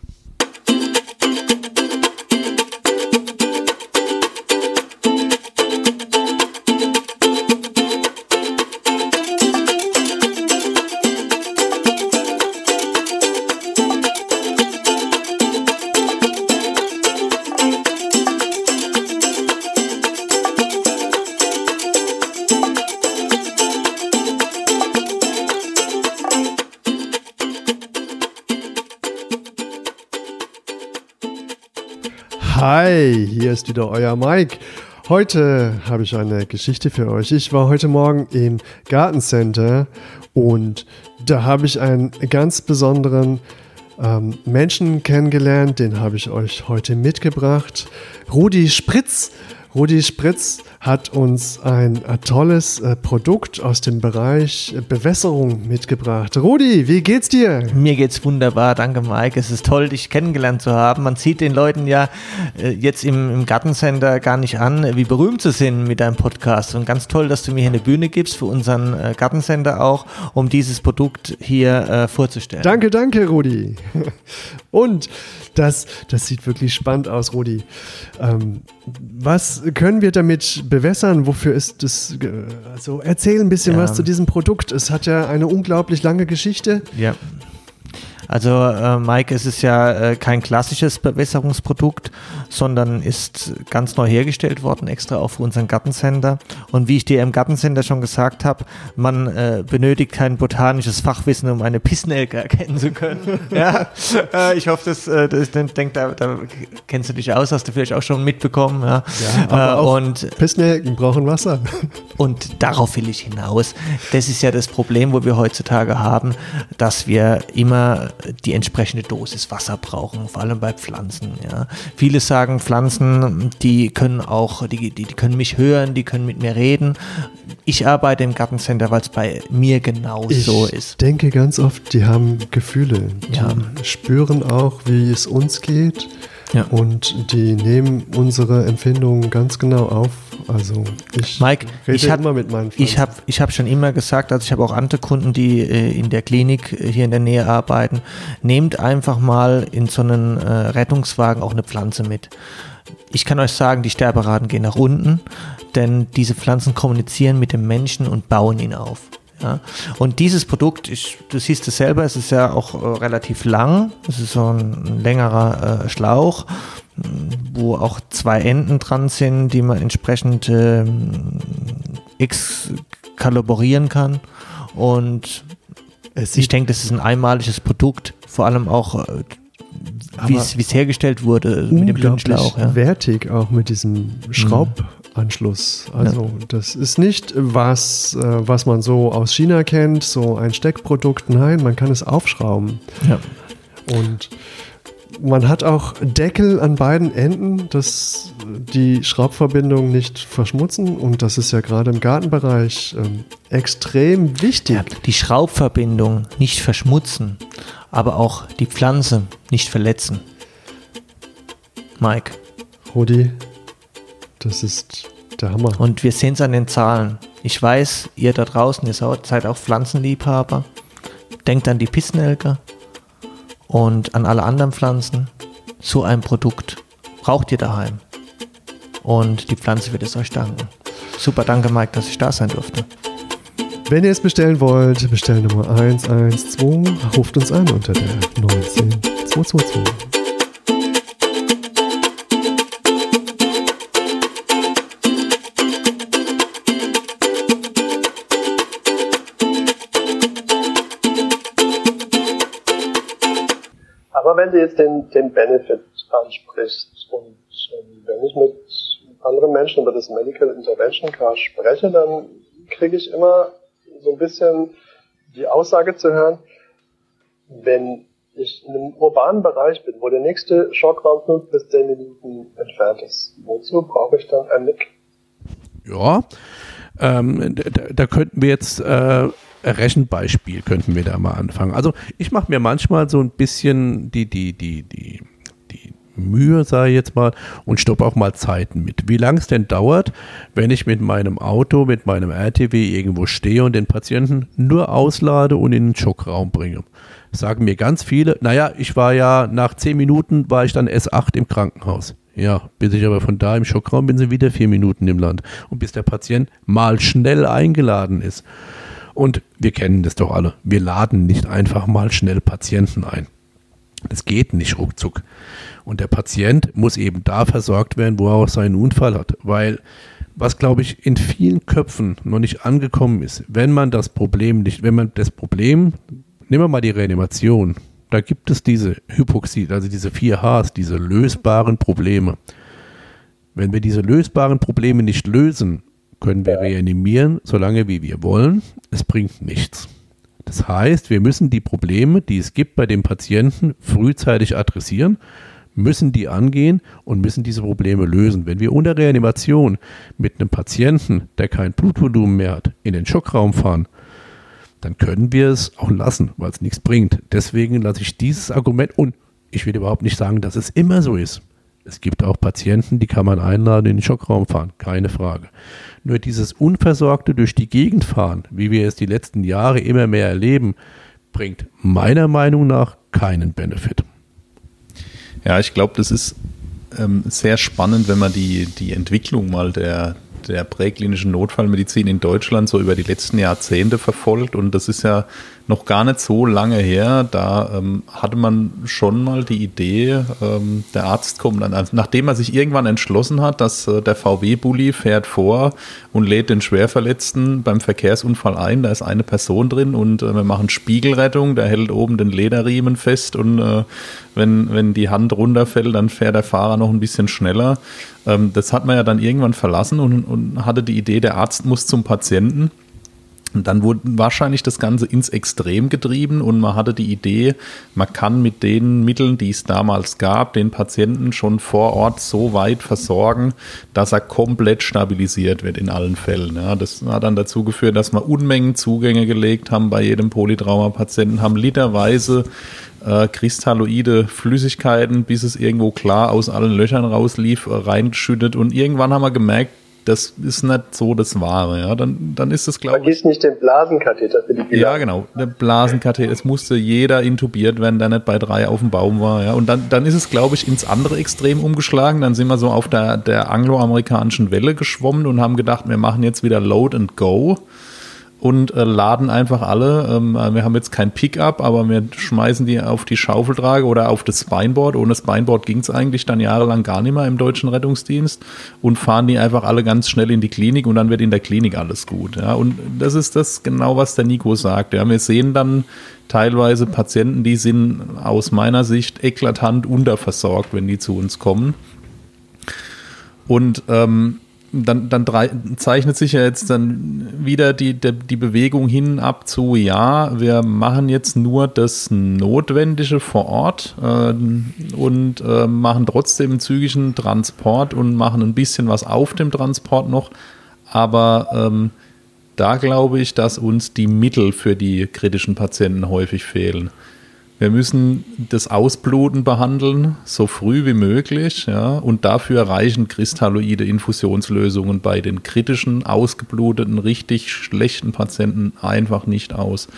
Hi, hier ist wieder euer Mike. Heute habe ich eine Geschichte für euch. Ich war heute Morgen im Gartencenter und da habe ich einen ganz besonderen ähm, Menschen kennengelernt, den habe ich euch heute mitgebracht. Rudi Spritz Rudi Spritz hat uns ein äh, tolles äh, Produkt aus dem Bereich äh, Bewässerung mitgebracht. Rudi, wie geht's dir? Mir geht's wunderbar, danke Mike. Es ist toll, dich kennengelernt zu haben. Man sieht den Leuten ja jetzt im, im Gartencenter gar nicht an, wie berühmt sie sind mit deinem Podcast. Und ganz toll, dass du mir hier eine Bühne gibst für unseren Gartencenter auch, um dieses Produkt hier vorzustellen. Danke, danke, Rudi. Und das, das sieht wirklich spannend aus, Rudi. Ähm, was können wir damit bewässern? Wofür ist das? Also erzähl ein bisschen ja. was zu diesem Produkt. Es hat ja eine unglaublich lange Geschichte. Ja. Also äh, Mike, es ist ja äh, kein klassisches Bewässerungsprodukt, sondern ist ganz neu hergestellt worden, extra auch für unseren Gartencenter. Und wie ich dir im Gartencenter schon gesagt habe, man äh, benötigt kein botanisches Fachwissen, um eine Pissnelke erkennen zu können. ja, äh, ich hoffe, das, äh, das, ich denke, da, da, kennst du dich aus, hast du vielleicht auch schon mitbekommen. Ja, ja aber äh, und Pissnelken brauchen Wasser. und darauf will ich hinaus. Das ist ja das Problem, wo wir heutzutage haben, dass wir immer die entsprechende Dosis Wasser brauchen, vor allem bei Pflanzen. Ja. Viele sagen, Pflanzen, die können auch, die, die, die können mich hören, die können mit mir reden. Ich arbeite im Gartencenter, weil es bei mir genau so ist. Ich denke ganz oft, die haben Gefühle. Die ja. spüren auch, wie es uns geht. Ja. Und die nehmen unsere Empfindungen ganz genau auf. Also ich Mike, rede ich hab, immer mit meinen Pflanzen. Ich habe ich hab schon immer gesagt, also ich habe auch andere Kunden, die äh, in der Klinik äh, hier in der Nähe arbeiten, nehmt einfach mal in so einen äh, Rettungswagen auch eine Pflanze mit. Ich kann euch sagen, die Sterberaten gehen nach unten, denn diese Pflanzen kommunizieren mit dem Menschen und bauen ihn auf. Ja. Und dieses Produkt, ich, du siehst es selber, es ist ja auch äh, relativ lang. Es ist so ein, längerer äh, Schlauch, wo auch zwei Enden dran sind, die man entsprechend äh, exkaliburieren kann. Und ich denke, das ist ein einmaliges Produkt, vor allem auch äh, wie es hergestellt wurde mit dem dünnen Schlauch. Ja. wertig auch mit diesem Schraub. Mhm. Anschluss. Also ja. das ist nicht was, äh, was man so aus China kennt, so ein Steckprodukt. Nein, man kann es aufschrauben. Ja. Und man hat auch Deckel an beiden Enden, dass die Schraubverbindung nicht verschmutzen. Und das ist ja gerade im Gartenbereich ähm, extrem wichtig. Ja, die Schraubverbindung nicht verschmutzen, aber auch die Pflanze nicht verletzen. Mike. Rudi, das ist der Hammer. Und wir sehen es an den Zahlen. Ich weiß, ihr da draußen, ihr seid auch Pflanzenliebhaber. Denkt an die Pissnelke und an alle anderen Pflanzen. So ein Produkt braucht ihr daheim. Und die Pflanze wird es euch danken. Super, danke Mike, dass ich da sein durfte. Wenn ihr es bestellen wollt, Bestellnummer 112, ruft uns an unter der 19222. wenn du jetzt den, den Benefit ansprichst und ähm, wenn ich mit anderen Menschen über das Medical Intervention Car spreche, dann kriege ich immer so ein bisschen die Aussage zu hören, wenn ich in einem urbanen Bereich bin, wo der nächste Schockraum fünf bis zehn Minuten entfernt ist, wozu brauche ich dann ein Nick? Ja, ähm, da, da, könnten wir jetzt äh, Rechenbeispiel könnten wir da mal anfangen. Also ich mache mir manchmal so ein bisschen die, die, die, die, die Mühe, sage ich jetzt mal, und stoppe auch mal Zeiten mit. Wie lange es denn dauert, wenn ich mit meinem Auto, mit meinem RTW irgendwo stehe und den Patienten nur auslade und in den Schockraum bringe. Sagen mir ganz viele, naja, ich war ja nach zehn Minuten war ich dann S8 im Krankenhaus. Ja, bis ich aber von da im Schockraum bin, sind wieder vier Minuten im Land. Und bis der Patient mal schnell eingeladen ist. Und wir kennen das doch alle. Wir laden nicht einfach mal schnell Patienten ein. Das geht nicht ruckzuck. Und der Patient muss eben da versorgt werden, wo er auch seinen Unfall hat. Weil, was glaube ich in vielen Köpfen noch nicht angekommen ist, wenn man das Problem nicht, wenn man das Problem, nehmen wir mal die Reanimation, da gibt es diese Hypoxie, also diese vier Hs, diese lösbaren Probleme. Wenn wir diese lösbaren Probleme nicht lösen, können wir reanimieren, solange wie wir wollen. Es bringt nichts. Das heißt, wir müssen die Probleme, die es gibt bei dem Patienten, frühzeitig adressieren, müssen die angehen und müssen diese Probleme lösen. Wenn wir unter Reanimation mit einem Patienten, der kein Blutvolumen mehr hat, in den Schockraum fahren, dann können wir es auch lassen, weil es nichts bringt. Deswegen lasse ich dieses Argument und ich will überhaupt nicht sagen, dass es immer so ist. Es gibt auch Patienten, die kann man einladen, in den Schockraum fahren, keine Frage. Nur dieses unversorgte durch die Gegend fahren, wie wir es die letzten Jahre immer mehr erleben, bringt meiner Meinung nach keinen Benefit. Ja, ich glaube, das ist ähm, sehr spannend, wenn man die, die Entwicklung mal der, der präklinischen Notfallmedizin in Deutschland so über die letzten Jahrzehnte verfolgt. Und das ist ja noch gar nicht so lange her. Da ähm, hatte man schon mal die Idee, ähm, der Arzt kommt dann, also nachdem er sich irgendwann entschlossen hat, dass äh, der VW-Bully fährt vor und lädt den Schwerverletzten beim Verkehrsunfall ein. Da ist eine Person drin und äh, wir machen Spiegelrettung. Der hält oben den Lederriemen fest und äh, wenn, wenn die Hand runterfällt, dann fährt der Fahrer noch ein bisschen schneller. Ähm, das hat man ja dann irgendwann verlassen und, und hatte die Idee, der Arzt muss zum Patienten. Und dann wurde wahrscheinlich das Ganze ins Extrem getrieben und man hatte die Idee, man kann mit den Mitteln, die es damals gab, den Patienten schon vor Ort so weit versorgen, dass er komplett stabilisiert wird in allen Fällen. Ja, das hat dann dazu geführt, dass wir Unmengen Zugänge gelegt haben bei jedem Polytrauma-Patienten, haben literweise äh, kristalloide Flüssigkeiten, bis es irgendwo klar aus allen Löchern rauslief, äh, reingeschüttet und irgendwann haben wir gemerkt, das ist nicht so das Wahre. Ja, dann, dann ist das, glaube ich. Vergiss nicht den Blasenkatheter für die Bilanz. Ja, genau. Der Blasenkatheter. Es musste jeder intubiert werden, der nicht bei drei auf dem Baum war. Ja, und dann, dann ist es, glaube ich, ins andere Extrem umgeschlagen. Dann sind wir so auf der, der angloamerikanischen Welle geschwommen und haben gedacht, wir machen jetzt wieder Load and Go und äh, laden einfach alle. Ähm, äh, wir haben jetzt kein Pickup, aber wir schmeißen die auf die Schaufeltrage oder auf das Spineboard. Ohne Spineboard ging es eigentlich dann jahrelang gar nicht mehr im deutschen Rettungsdienst und fahren die einfach alle ganz schnell in die Klinik und dann wird in der Klinik alles gut. Ja. Und das ist das genau, was der Nico sagt. Ja. Wir sehen dann teilweise Patienten, die sind aus meiner Sicht eklatant unterversorgt, wenn die zu uns kommen. Und ähm, dann, dann zeichnet sich ja jetzt dann wieder die, die, die Bewegung hin ab zu, ja, wir machen jetzt nur das Notwendige vor Ort äh, und äh, machen trotzdem zügigen Transport und machen ein bisschen was auf dem Transport noch. Aber ähm, da glaube ich, dass uns die Mittel für die kritischen Patienten häufig fehlen. Wir müssen das Ausbluten behandeln, so früh wie möglich. Ja, und dafür reichen kristalloide Infusionslösungen bei den kritischen, ausgebluteten, richtig schlechten Patienten einfach nicht aus.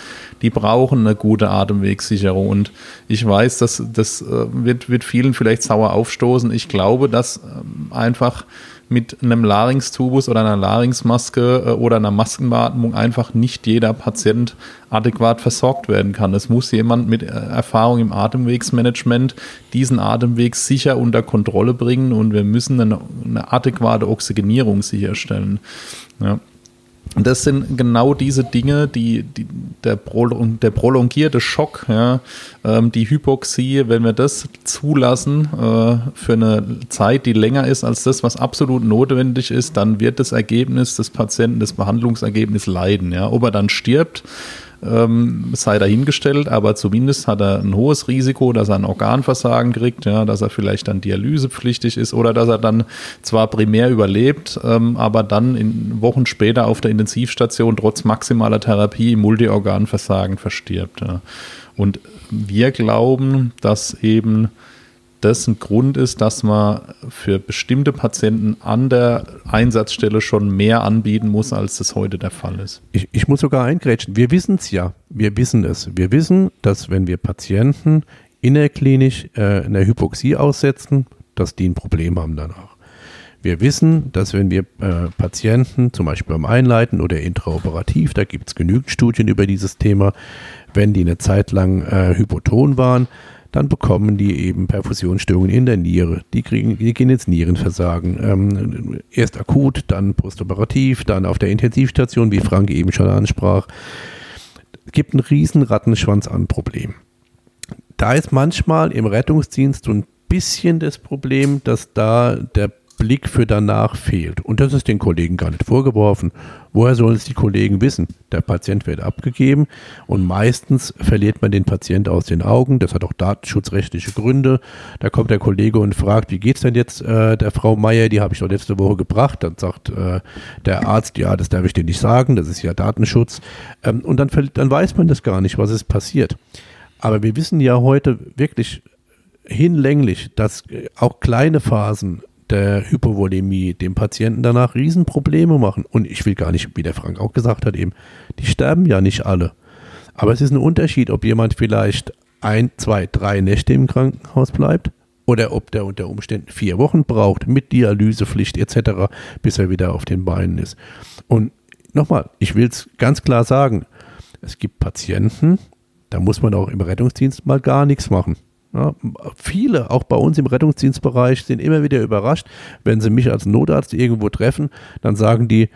Die brauchen eine gute Atemwegssicherung. Und ich weiß, dass das äh, wird, wird vielen vielleicht sauer aufstoßen. Ich glaube, dass ähm, einfach mit einem Larynxtubus oder einer Larynxmaske äh, oder einer Maskenbeatmung einfach nicht jeder Patient adäquat versorgt werden kann. Es muss jemand mit äh, Erfahrung im Atemwegsmanagement diesen Atemweg sicher unter Kontrolle bringen und wir müssen eine, eine adäquate Oxygenierung sicherstellen. Ja. Das sind genau diese Dinge, die, die der, Prolong, der prolongierte Schock, ja, ähm, die Hypoxie, wenn wir das zulassen äh, für eine Zeit, die länger ist als das, was absolut notwendig ist, dann wird das Ergebnis des Patienten, das Behandlungsergebnis leiden. Ja. Ob er dann stirbt, ähm, sei dahingestellt, aber zumindest hat er ein hohes Risiko, dass er ein Organversagen kriegt, ja, dass er vielleicht dann dialysepflichtig ist oder dass er dann zwar primär überlebt, ähm, aber dann in Wochen später auf der Intensivstation trotz maximaler Therapie im Multiorganversagen verstirbt. Ja. Und wir glauben, dass eben das ein Grund ist, dass man für bestimmte Patienten an der Einsatzstelle schon mehr anbieten muss, als das heute der Fall ist. Ich, ich muss sogar eingrätschen. Wir wissen es ja. Wir wissen es. Wir wissen, dass wenn wir Patienten innerklinisch äh, einer Hypoxie aussetzen, dass die ein Problem haben danach. Wir wissen, dass wenn wir äh, Patienten zum Beispiel beim Einleiten oder intraoperativ, da gibt es genügend Studien über dieses Thema, wenn die eine Zeit lang äh, hypoton waren, dann bekommen die eben Perfusionsstörungen in der Niere. Die, kriegen, die gehen ins Nierenversagen. Ähm, erst akut, dann postoperativ, dann auf der Intensivstation, wie Frank eben schon ansprach. Es gibt einen riesen Rattenschwanz an Problemen. Da ist manchmal im Rettungsdienst so ein bisschen das Problem, dass da der Blick für danach fehlt. Und das ist den Kollegen gar nicht vorgeworfen. Woher sollen es die Kollegen wissen? Der Patient wird abgegeben und meistens verliert man den Patient aus den Augen. Das hat auch datenschutzrechtliche Gründe. Da kommt der Kollege und fragt, wie geht's denn jetzt äh, der Frau Meier? Die habe ich doch letzte Woche gebracht. Dann sagt äh, der Arzt, ja, das darf ich dir nicht sagen. Das ist ja Datenschutz. Ähm, und dann, dann weiß man das gar nicht, was ist passiert. Aber wir wissen ja heute wirklich hinlänglich, dass äh, auch kleine Phasen der Hypovolemie dem Patienten danach Riesenprobleme machen. Und ich will gar nicht, wie der Frank auch gesagt hat, eben, die sterben ja nicht alle. Aber es ist ein Unterschied, ob jemand vielleicht ein, zwei, drei Nächte im Krankenhaus bleibt oder ob der unter Umständen vier Wochen braucht mit Dialysepflicht etc., bis er wieder auf den Beinen ist. Und nochmal, ich will es ganz klar sagen, es gibt Patienten, da muss man auch im Rettungsdienst mal gar nichts machen. Ja, viele, auch bei uns im Rettungsdienstbereich, sind immer wieder überrascht, wenn sie mich als Notarzt irgendwo treffen, dann sagen die,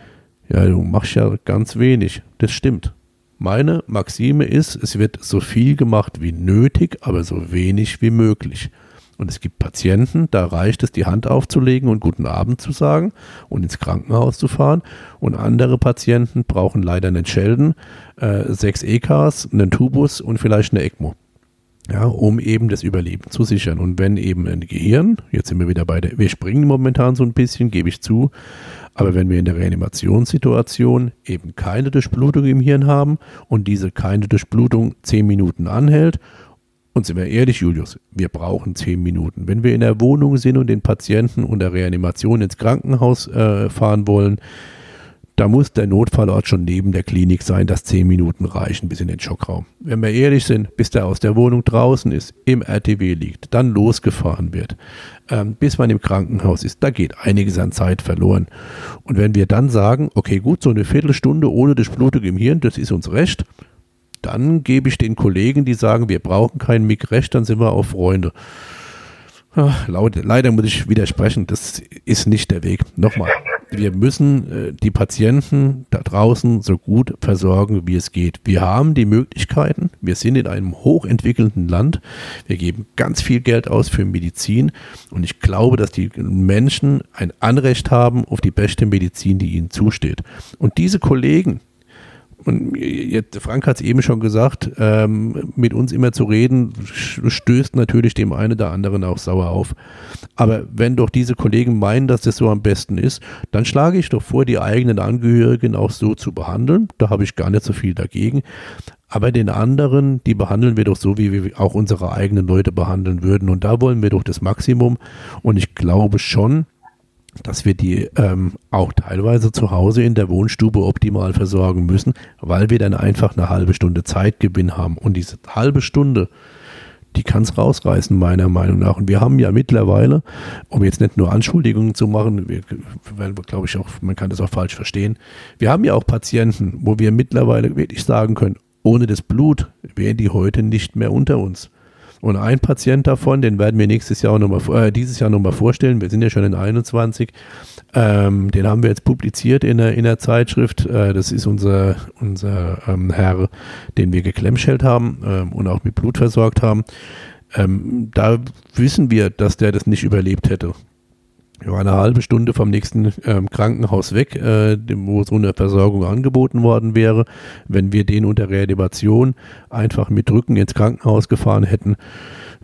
ja, du machst ja ganz wenig. Das stimmt. Meine Maxime ist, es wird so viel gemacht wie nötig, aber so wenig wie möglich. Und es gibt Patienten, da reicht es, die Hand aufzulegen und guten Abend zu sagen und ins Krankenhaus zu fahren. Und andere Patienten brauchen leider einen Schelden, äh, sechs EKs, einen Tubus und vielleicht eine ECMO ja, um eben das Überleben zu sichern. Und wenn eben ein Gehirn, jetzt sind wir wieder bei der, wir springen momentan so ein bisschen, gebe ich zu, aber wenn wir in der Reanimationssituation eben keine Durchblutung im Hirn haben und diese keine Durchblutung zehn Minuten anhält, und sind wir ehrlich, Julius, wir brauchen zehn Minuten. Wenn wir in der Wohnung sind und den Patienten unter Reanimation ins Krankenhaus äh, fahren wollen, da muss der Notfallort schon neben der Klinik sein, dass zehn Minuten reichen bis in den Schockraum. Wenn wir ehrlich sind, bis der aus der Wohnung draußen ist, im RTW liegt, dann losgefahren wird, ähm, bis man im Krankenhaus ist, da geht einiges an Zeit verloren. Und wenn wir dann sagen, okay, gut, so eine Viertelstunde ohne Durchblutung im Hirn, das ist uns recht, dann gebe ich den Kollegen, die sagen, wir brauchen keinen MIG recht, dann sind wir auch Freunde. Ach, leider muss ich widersprechen, das ist nicht der Weg. Nochmal, wir müssen äh, die Patienten da draußen so gut versorgen, wie es geht. Wir haben die Möglichkeiten, wir sind in einem hochentwickelten Land, wir geben ganz viel Geld aus für Medizin und ich glaube, dass die Menschen ein Anrecht haben auf die beste Medizin, die ihnen zusteht. Und diese Kollegen, und jetzt, Frank hat es eben schon gesagt, ähm, mit uns immer zu reden, stößt natürlich dem einen oder anderen auch sauer auf. Aber wenn doch diese Kollegen meinen, dass das so am besten ist, dann schlage ich doch vor, die eigenen Angehörigen auch so zu behandeln. Da habe ich gar nicht so viel dagegen. Aber den anderen, die behandeln wir doch so, wie wir auch unsere eigenen Leute behandeln würden. Und da wollen wir doch das Maximum. Und ich glaube schon, dass wir die ähm, auch teilweise zu Hause in der Wohnstube optimal versorgen müssen, weil wir dann einfach eine halbe Stunde Zeitgewinn haben. Und diese halbe Stunde, die kann es rausreißen, meiner Meinung nach. Und wir haben ja mittlerweile, um jetzt nicht nur Anschuldigungen zu machen, wir, glaube ich auch, man kann das auch falsch verstehen, wir haben ja auch Patienten, wo wir mittlerweile wirklich sagen können, ohne das Blut wären die heute nicht mehr unter uns. Und ein Patient davon, den werden wir nächstes Jahr nochmal, äh, dieses Jahr nochmal vorstellen. Wir sind ja schon in 21. Ähm, den haben wir jetzt publiziert in der, in der Zeitschrift. Äh, das ist unser, unser ähm, Herr, den wir geklemschelt haben ähm, und auch mit Blut versorgt haben. Ähm, da wissen wir, dass der das nicht überlebt hätte wir waren eine halbe Stunde vom nächsten ähm, Krankenhaus weg, äh, wo so eine Versorgung angeboten worden wäre. Wenn wir den unter Reanimation einfach mit Rücken ins Krankenhaus gefahren hätten,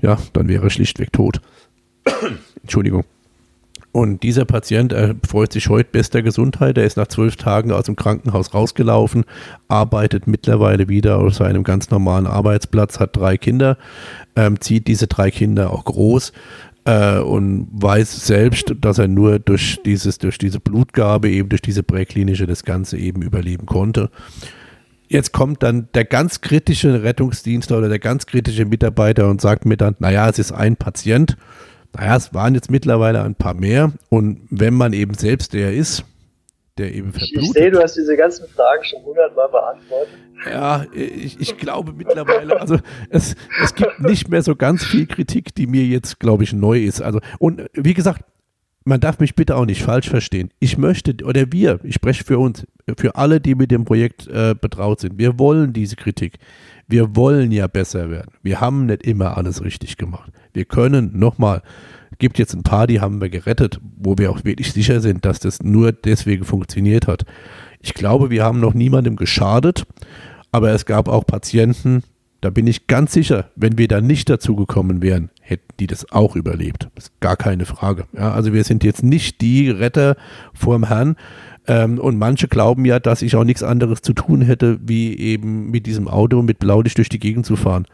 ja, dann wäre er schlichtweg tot. Entschuldigung. Und dieser Patient er freut sich heute bester Gesundheit. Er ist nach zwölf Tagen aus dem Krankenhaus rausgelaufen, arbeitet mittlerweile wieder auf seinem ganz normalen Arbeitsplatz, hat drei Kinder, ähm, zieht diese drei Kinder auch groß äh, und weiß selbst, dass er nur durch dieses, durch diese Blutgabe, eben durch diese präklinische das Ganze eben überleben konnte. Jetzt kommt dann der ganz kritische Rettungsdienstler oder der ganz kritische Mitarbeiter und sagt mir dann, naja, es ist ein Patient. Naja, es waren jetzt mittlerweile ein paar mehr. Und wenn man eben selbst der ist, der eben verblutet. Ich sehe, du hast diese ganzen Fragen schon hundertmal beantwortet. Ja, ich, ich glaube mittlerweile, also es, es gibt nicht mehr so ganz viel Kritik, die mir jetzt, glaube ich, neu ist. Also, und wie gesagt, man darf mich bitte auch nicht falsch verstehen. Ich möchte, oder wir, ich spreche für uns, für alle, die mit dem Projekt äh, betraut sind, wir wollen diese Kritik. Wir wollen ja besser werden. Wir haben nicht immer alles richtig gemacht. Wir können nochmal, gibt jetzt ein paar, die haben wir gerettet, wo wir auch wirklich sicher sind, dass das nur deswegen funktioniert hat. Ich glaube, wir haben noch niemandem geschadet, aber es gab auch Patienten, da bin ich ganz sicher, wenn wir da nicht dazu gekommen wären, hätten die das auch überlebt. Das ist gar keine Frage. Ja, also wir sind jetzt nicht die Retter vorm Herrn. Ähm, und manche glauben ja, dass ich auch nichts anderes zu tun hätte, wie eben mit diesem Auto mit Blaulicht durch die Gegend zu fahren.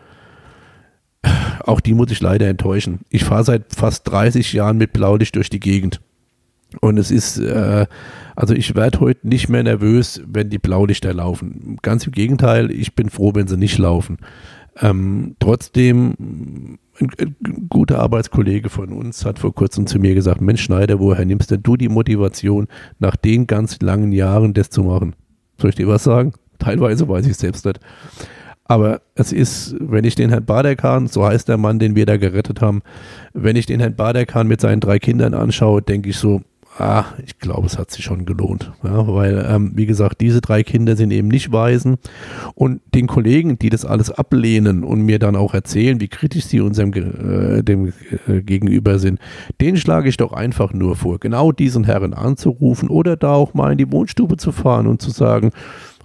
Auch die muss ich leider enttäuschen. Ich fahre seit fast 30 Jahren mit Blaulicht durch die Gegend. Und es ist, äh, also ich werde heute nicht mehr nervös, wenn die Blaulichter laufen. Ganz im Gegenteil, ich bin froh, wenn sie nicht laufen. Ähm, trotzdem, ein, ein, guter Arbeitskollege von uns hat vor kurzem zu mir gesagt, Mensch Schneider, woher nimmst denn du die Motivation, nach den ganz langen Jahren das zu machen? Soll ich dir was sagen? Teilweise weiß ich selbst nicht. Aber es ist, wenn ich den Herrn Baderkan, so heißt der Mann, den wir da gerettet haben, wenn ich den Herrn Baderkan mit seinen drei Kindern anschaue, denke ich so, ah, ich glaube, es hat sich schon gelohnt. Ja, weil, ähm, wie gesagt, diese drei Kinder sind eben nicht Waisen. Und den Kollegen, die das alles ablehnen und mir dann auch erzählen, wie kritisch sie unserem äh, dem äh, gegenüber sind, den schlage ich doch einfach nur vor, genau diesen Herren anzurufen oder da auch mal in die Wohnstube zu fahren und zu sagen,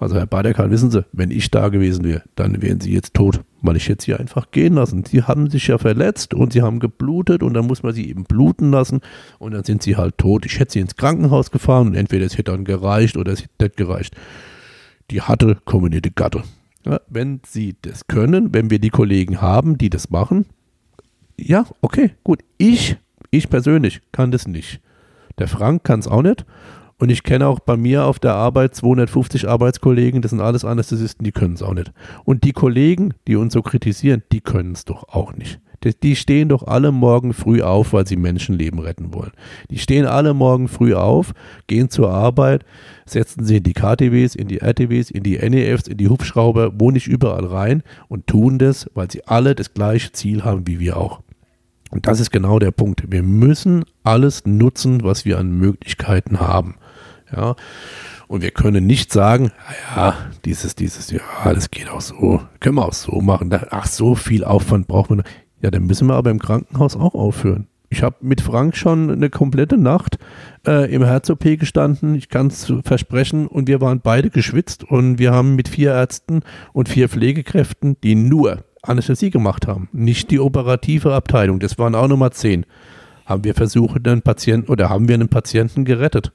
also Herr Baderkan, wissen Sie, wenn ich da gewesen wäre, dann wären Sie jetzt tot, weil ich jetzt Sie einfach gehen lassen. Sie haben sich ja verletzt und Sie haben geblutet und dann muss man Sie eben bluten lassen und dann sind Sie halt tot. Ich hätte Sie ins Krankenhaus gefahren und entweder es hätte dann gereicht oder es hätte nicht gereicht. Die hatte kombinierte Gatte. Ja, wenn Sie das können, wenn wir die Kollegen haben, die das machen, ja, okay, gut. Ich, ich persönlich kann das nicht. Der Frank kann es auch nicht und ich kenne auch bei mir auf der Arbeit 250 Arbeitskollegen, das sind alles Anästhesisten, die können es auch nicht. Und die Kollegen, die uns so kritisieren, die können es doch auch nicht. Die stehen doch alle morgen früh auf, weil sie Menschenleben retten wollen. Die stehen alle morgen früh auf, gehen zur Arbeit, setzen sie in die KTWs, in die RTWs, in die NEFs, in die Hubschrauber, wo nicht überall rein und tun das, weil sie alle das gleiche Ziel haben wie wir auch. Und das ist genau der Punkt. Wir müssen alles nutzen, was wir an Möglichkeiten haben. Ja. Und wir können nicht sagen, ja, dieses, dieses, ja, das geht auch so, können wir auch so machen. Ach, so viel Aufwand braucht man. Ja, dann müssen wir aber im Krankenhaus auch aufhören. Ich habe mit Frank schon eine komplette Nacht äh, im Herz-OP gestanden, ich kann es versprechen, und wir waren beide geschwitzt und wir haben mit vier Ärzten und vier Pflegekräften, die nur Anästhesie gemacht haben, nicht die operative Abteilung, das waren auch nochmal zehn, haben wir versucht, einen Patienten oder haben wir einen Patienten gerettet.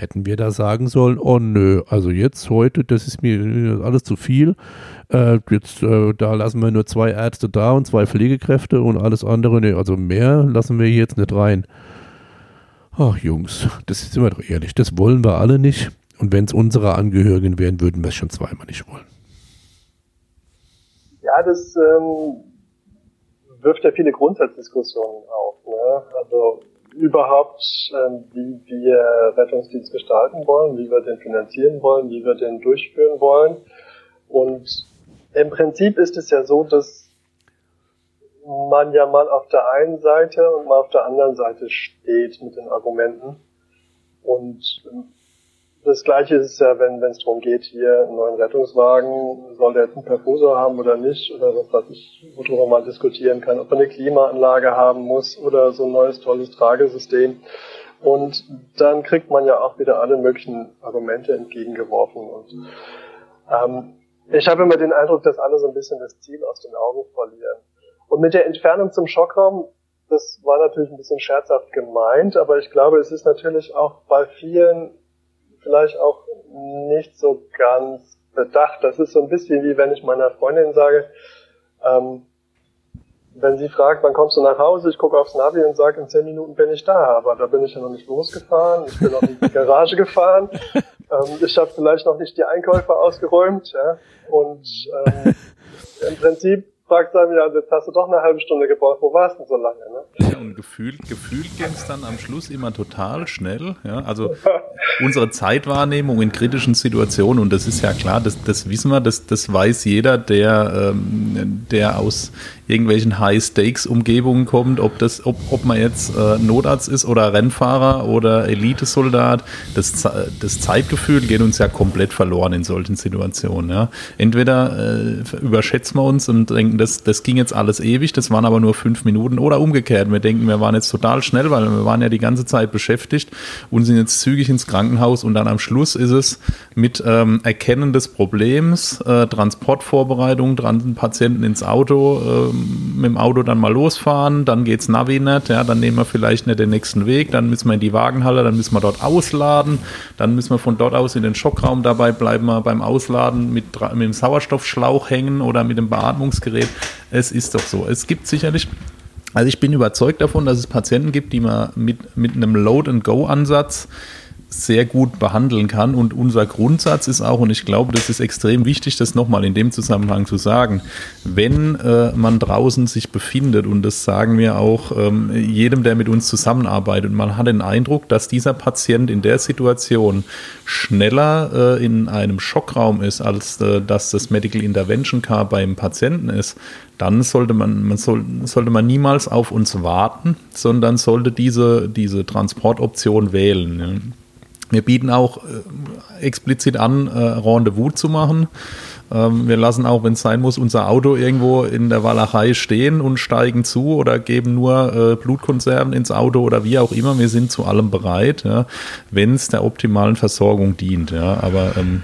Hätten wir da sagen sollen, oh nö, also jetzt heute, das ist mir alles zu viel. Äh, jetzt, äh, da lassen wir nur zwei Ärzte da und zwei Pflegekräfte und alles andere, nee, also mehr lassen wir jetzt nicht rein. Ach Jungs, das sind wir doch ehrlich, das wollen wir alle nicht. Und wenn es unsere Angehörigen wären, würden wir es schon zweimal nicht wollen. Ja, das ähm, wirft ja viele Grundsatzdiskussionen auf. Ne? Also überhaupt, ähm, wie wir Rettungsdienst gestalten wollen, wie wir den finanzieren wollen, wie wir den durchführen wollen. Und im Prinzip ist es ja so, dass man ja mal auf der einen Seite und mal auf der anderen Seite steht mit den Argumenten. Und das gleiche ist es ja, wenn es darum geht, hier einen neuen Rettungswagen, soll der jetzt einen Perfusor haben oder nicht, oder was weiß ich, worüber man diskutieren kann, ob er eine Klimaanlage haben muss oder so ein neues tolles Tragesystem. Und dann kriegt man ja auch wieder alle möglichen Argumente entgegengeworfen. Und ähm, ich habe immer den Eindruck, dass alle so ein bisschen das Ziel aus den Augen verlieren. Und mit der Entfernung zum Schockraum, das war natürlich ein bisschen scherzhaft gemeint, aber ich glaube, es ist natürlich auch bei vielen vielleicht auch nicht so ganz bedacht. Das ist so ein bisschen wie wenn ich meiner Freundin sage, ähm, wenn sie fragt, wann kommst du nach Hause, ich gucke aufs Navi und sage, in zehn Minuten bin ich da. Aber da bin ich ja noch nicht losgefahren, ich bin noch in die Garage gefahren, ähm, ich habe vielleicht noch nicht die Einkäufe ausgeräumt. Ja? Und ähm, im Prinzip fragt dann ja, jetzt hast du doch eine halbe Stunde gebraucht, wo warst du so lange? Ne? Ja, und gefühlt, gefühlt ging es dann am Schluss immer total schnell. Ja? Also unsere Zeitwahrnehmung in kritischen Situationen, und das ist ja klar, das, das wissen wir, das, das weiß jeder, der, ähm, der aus irgendwelchen High-Stakes-Umgebungen kommt, ob, das, ob, ob man jetzt äh, Notarzt ist oder Rennfahrer oder Elitesoldat. Das, das Zeitgefühl geht uns ja komplett verloren in solchen Situationen. Ja. Entweder äh, überschätzen wir uns und denken, das, das ging jetzt alles ewig, das waren aber nur fünf Minuten, oder umgekehrt. Wir denken, wir waren jetzt total schnell, weil wir waren ja die ganze Zeit beschäftigt und sind jetzt zügig ins Krankenhaus und dann am Schluss ist es mit ähm, Erkennen des Problems, äh, Transportvorbereitung, dran den Patienten ins Auto, äh, mit dem Auto dann mal losfahren, dann geht's Navi nicht, ja, dann nehmen wir vielleicht nicht den nächsten Weg, dann müssen wir in die Wagenhalle, dann müssen wir dort ausladen, dann müssen wir von dort aus in den Schockraum, dabei bleiben wir beim Ausladen mit, mit dem Sauerstoffschlauch hängen oder mit dem Beatmungsgerät. Es ist doch so. Es gibt sicherlich also ich bin überzeugt davon, dass es Patienten gibt, die man mit, mit einem Load-and-Go-Ansatz sehr gut behandeln kann. Und unser Grundsatz ist auch, und ich glaube, das ist extrem wichtig, das nochmal in dem Zusammenhang zu sagen, wenn äh, man draußen sich befindet, und das sagen wir auch ähm, jedem, der mit uns zusammenarbeitet, man hat den Eindruck, dass dieser Patient in der Situation schneller äh, in einem Schockraum ist, als äh, dass das Medical Intervention Car beim Patienten ist, dann sollte man, man soll, sollte man niemals auf uns warten, sondern sollte diese, diese Transportoption wählen. Wir bieten auch äh, explizit an, äh, Rendezvous zu machen. Ähm, wir lassen auch, wenn es sein muss, unser Auto irgendwo in der Walachei stehen und steigen zu oder geben nur äh, Blutkonserven ins Auto oder wie auch immer. Wir sind zu allem bereit, ja, wenn es der optimalen Versorgung dient. Ja. Aber ähm,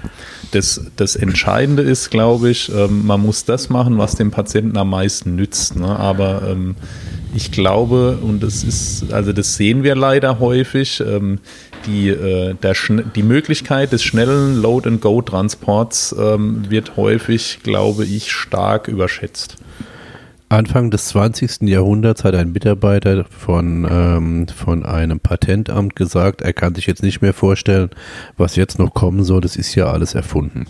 das, das Entscheidende ist, glaube ich, ähm, man muss das machen, was dem Patienten am meisten nützt. Ne. Aber ähm, ich glaube, und das ist, also das sehen wir leider häufig, ähm, die, äh, der, die Möglichkeit des schnellen Load-and-Go-Transports ähm, wird häufig, glaube ich, stark überschätzt. Anfang des 20. Jahrhunderts hat ein Mitarbeiter von, ähm, von einem Patentamt gesagt, er kann sich jetzt nicht mehr vorstellen, was jetzt noch kommen soll, das ist ja alles erfunden.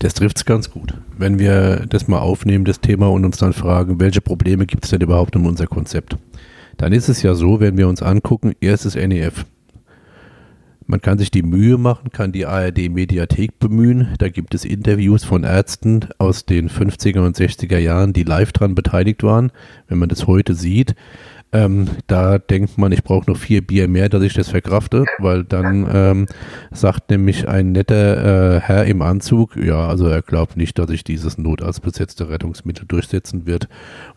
Das trifft es ganz gut. Wenn wir das mal aufnehmen, das Thema, und uns dann fragen, welche Probleme gibt es denn überhaupt in unser Konzept? Dann ist es ja so, wenn wir uns angucken, erstes NEF. Man kann sich die Mühe machen, kann die ARD Mediathek bemühen. Da gibt es Interviews von Ärzten aus den 50er und 60er Jahren, die live dran beteiligt waren. Wenn man das heute sieht, ähm, da denkt man, ich brauche noch vier Bier mehr, dass ich das verkrafte, weil dann ähm, sagt nämlich ein netter äh, Herr im Anzug, ja, also er glaubt nicht, dass sich dieses notarztbesetzte Rettungsmittel durchsetzen wird,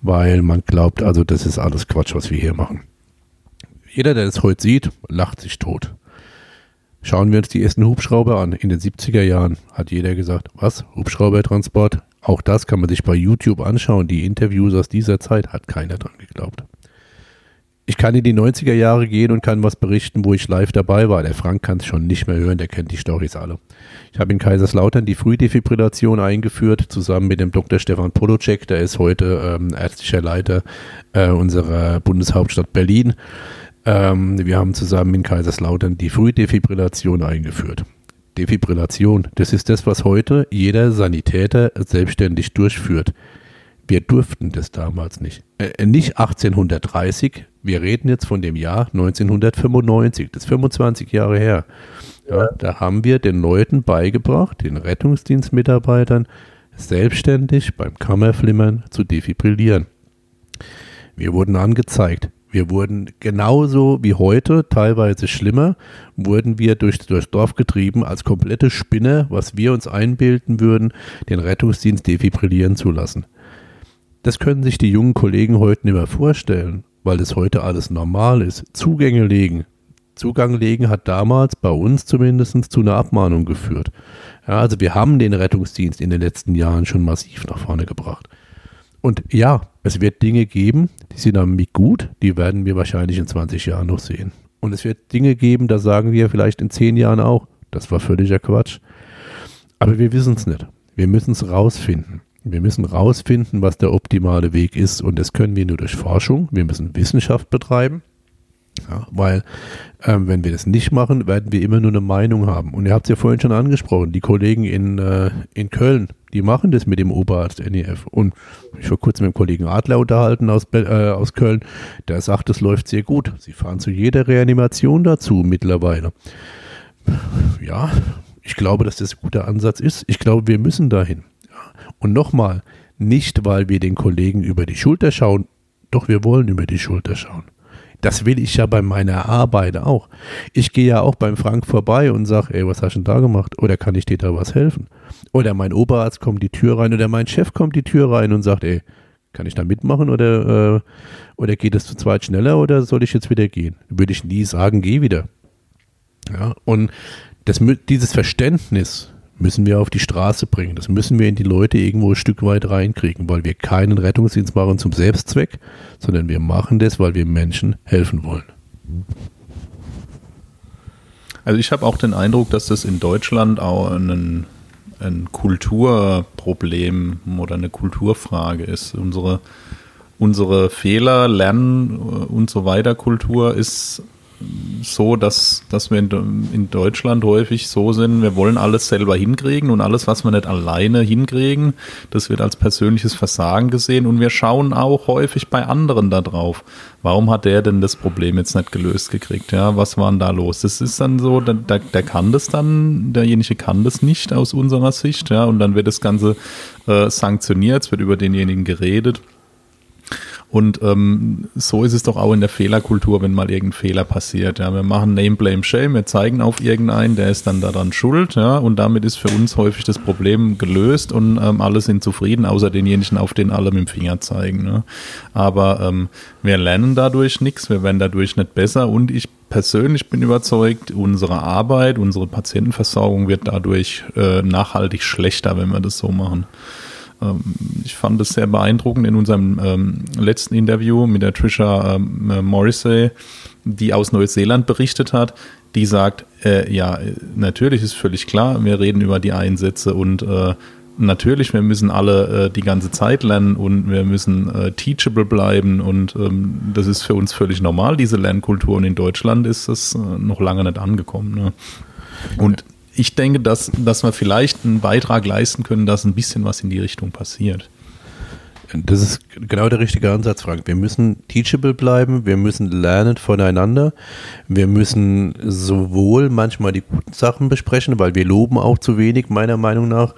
weil man glaubt, also das ist alles Quatsch, was wir hier machen. Jeder, der das heute sieht, lacht sich tot. Schauen wir uns die ersten Hubschrauber an. In den 70er Jahren hat jeder gesagt, was? Hubschraubertransport? Auch das kann man sich bei YouTube anschauen. Die Interviews aus dieser Zeit hat keiner dran geglaubt ich kann in die 90er Jahre gehen und kann was berichten, wo ich live dabei war. Der Frank kann es schon nicht mehr hören, der kennt die Storys alle. Ich habe in Kaiserslautern die Frühdefibrillation eingeführt, zusammen mit dem Dr. Stefan Polocek, der ist heute ähm, ärztlicher Leiter äh, unserer Bundeshauptstadt Berlin. Ähm, wir haben zusammen in Kaiserslautern die Frühdefibrillation eingeführt. Defibrillation, das ist das, was heute jeder Sanitäter selbstständig durchführt. Wir durften das damals nicht. Äh, nicht 1830, wir reden jetzt von dem Jahr 1995, das ist 25 Jahre her. Ja, da haben wir den Leuten beigebracht, den Rettungsdienstmitarbeitern, selbstständig beim Kammerflimmern zu defibrillieren. Wir wurden angezeigt. Wir wurden genauso wie heute, teilweise schlimmer, wurden wir durch, durchs Dorf getrieben als komplette Spinner, was wir uns einbilden würden, den Rettungsdienst defibrillieren zu lassen. Das können sich die jungen Kollegen heute nicht mehr vorstellen, weil das heute alles normal ist. Zugänge legen. Zugang legen hat damals bei uns zumindest zu einer Abmahnung geführt. Ja, also wir haben den Rettungsdienst in den letzten Jahren schon massiv nach vorne gebracht. Und ja, es wird Dinge geben, die sind damit gut, die werden wir wahrscheinlich in 20 Jahren noch sehen. Und es wird Dinge geben, da sagen wir vielleicht in 10 Jahren auch, das war völliger Quatsch. Aber wir wissen es nicht. Wir müssen es rausfinden. Wir müssen rausfinden, was der optimale Weg ist. Und das können wir nur durch Forschung. Wir müssen Wissenschaft betreiben. Ja, weil, ähm, wenn wir das nicht machen, werden wir immer nur eine Meinung haben. Und ihr habt es ja vorhin schon angesprochen, die Kollegen in, äh, in Köln, die machen das mit dem Oberarzt NEF. Und ich vor kurzem mit dem Kollegen Adler unterhalten aus, äh, aus Köln, der sagt, es läuft sehr gut. Sie fahren zu jeder Reanimation dazu mittlerweile. Ja, ich glaube, dass das ein guter Ansatz ist. Ich glaube, wir müssen dahin. Und nochmal, Nicht, weil wir den Kollegen über die Schulter schauen, doch wir wollen über die Schulter schauen. Das will ich ja bei meiner Arbeit auch. Ich gehe ja auch beim Frank vorbei und sage, ey, was hast du denn da gemacht? Oder kann ich dir da was helfen? Oder mein Oberarzt kommt die Tür rein oder mein Chef kommt die Tür rein und sagt, ey, kann ich da mitmachen oder, äh, oder geht es zu zweit schneller oder soll ich jetzt wieder gehen? Würde ich nie sagen, geh wieder. Ja, und das, dieses Verständnis müssen wir auf die Straße bringen. Das müssen wir in die Leute irgendwo ein Stück weit reinkriegen, weil wir keinen Rettungsdienst machen zum Selbstzweck, sondern wir machen das, weil wir Menschen helfen wollen. Also ich habe auch den Eindruck, dass das in Deutschland auch ein, ein Kulturproblem oder eine Kulturfrage ist. Unsere, unsere Fehler, Lernen und so weiter Kultur ist so, dass, dass wir in, in, Deutschland häufig so sind, wir wollen alles selber hinkriegen und alles, was wir nicht alleine hinkriegen, das wird als persönliches Versagen gesehen und wir schauen auch häufig bei anderen da drauf. Warum hat der denn das Problem jetzt nicht gelöst gekriegt? Ja, was war denn da los? Das ist dann so, der, der, der kann das dann, derjenige kann das nicht aus unserer Sicht, ja, und dann wird das Ganze äh, sanktioniert, es wird über denjenigen geredet. Und ähm, so ist es doch auch in der Fehlerkultur, wenn mal irgendein Fehler passiert. Ja, wir machen Name, Blame, Shame, wir zeigen auf irgendeinen, der ist dann daran schuld, ja, und damit ist für uns häufig das Problem gelöst und ähm, alle sind zufrieden, außer denjenigen, auf den alle mit dem Finger zeigen. Ne? Aber ähm, wir lernen dadurch nichts, wir werden dadurch nicht besser und ich persönlich bin überzeugt, unsere Arbeit, unsere Patientenversorgung wird dadurch äh, nachhaltig schlechter, wenn wir das so machen. Ähm, ich fand es sehr beeindruckend in unserem ähm, letzten Interview mit der Trisha ähm, äh, Morrissey, die aus Neuseeland berichtet hat, die sagt, äh, ja, natürlich ist völlig klar, wir reden über die Einsätze und äh, natürlich, wir müssen alle äh, die ganze Zeit lernen und wir müssen äh, teachable bleiben und ähm, das ist für uns völlig normal, diese Lernkultur und in Deutschland ist das äh, noch lange nicht angekommen. Ne? Und ich denke, dass, dass wir vielleicht einen Beitrag leisten können, dass ein bisschen was in die Richtung passiert. Das ist genau der richtige Ansatz, Frank. Wir müssen teachable bleiben, wir müssen lernen voneinander, wir müssen sowohl manchmal die guten Sachen besprechen, weil wir loben auch zu wenig, meiner Meinung nach,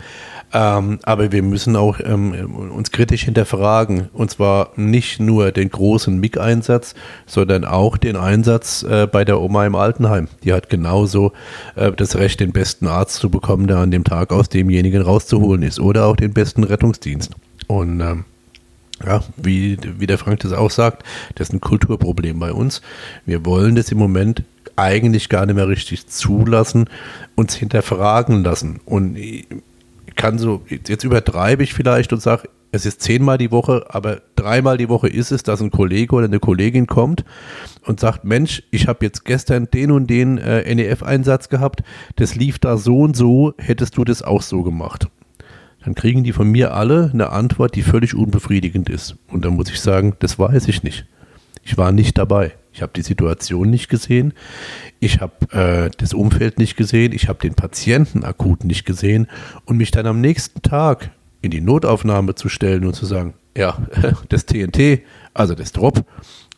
ähm, aber wir müssen auch ähm, uns kritisch hinterfragen. Und zwar nicht nur den großen MIG-Einsatz, sondern auch den Einsatz äh, bei der Oma im Altenheim. Die hat genauso äh, das Recht, den besten Arzt zu bekommen, der an dem Tag aus demjenigen rauszuholen ist. Oder auch den besten Rettungsdienst. Und ähm, ja, wie, wie der Frank das auch sagt, das ist ein Kulturproblem bei uns. Wir wollen das im Moment eigentlich gar nicht mehr richtig zulassen, uns hinterfragen lassen. Und kann so, jetzt übertreibe ich vielleicht und sage, es ist zehnmal die Woche, aber dreimal die Woche ist es, dass ein Kollege oder eine Kollegin kommt und sagt, Mensch, ich habe jetzt gestern den und den äh, NEF-Einsatz gehabt, das lief da so und so, hättest du das auch so gemacht. Dann kriegen die von mir alle eine Antwort, die völlig unbefriedigend ist. Und dann muss ich sagen, das weiß ich nicht. Ich war nicht dabei. Ich habe die Situation nicht gesehen. Ich habe äh, das Umfeld nicht gesehen. Ich habe den Patienten akut nicht gesehen. Und mich dann am nächsten Tag in die Notaufnahme zu stellen und zu sagen, ja, das TNT, also das Drop,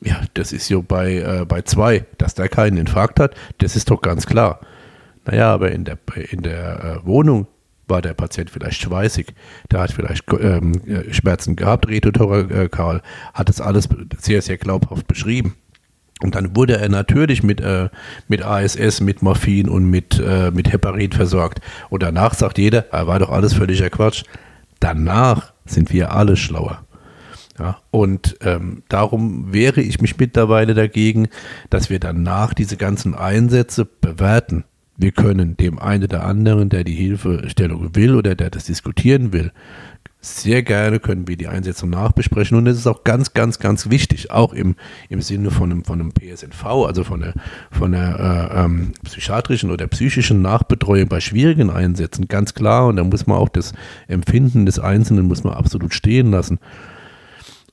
ja, das ist so bei, äh, bei zwei, dass der keinen Infarkt hat, das ist doch ganz klar. Naja, aber in der, in der äh, Wohnung war der Patient vielleicht schweißig, der hat vielleicht ähm, äh, Schmerzen gehabt, Reto Karl hat das alles sehr, sehr glaubhaft beschrieben. Und dann wurde er natürlich mit, äh, mit ASS, mit Morphin und mit, äh, mit Heparin versorgt. Und danach sagt jeder, er war doch alles völliger Quatsch. Danach sind wir alle schlauer. Ja, und ähm, darum wehre ich mich mittlerweile dagegen, dass wir danach diese ganzen Einsätze bewerten. Wir können dem einen oder anderen, der die Hilfestellung will oder der das diskutieren will, sehr gerne können wir die Einsetzung nachbesprechen und es ist auch ganz, ganz, ganz wichtig, auch im, im Sinne von einem, von einem PSNV, also von der, von der äh, ähm, psychiatrischen oder psychischen Nachbetreuung bei schwierigen Einsätzen, ganz klar und da muss man auch das Empfinden des Einzelnen muss man absolut stehen lassen.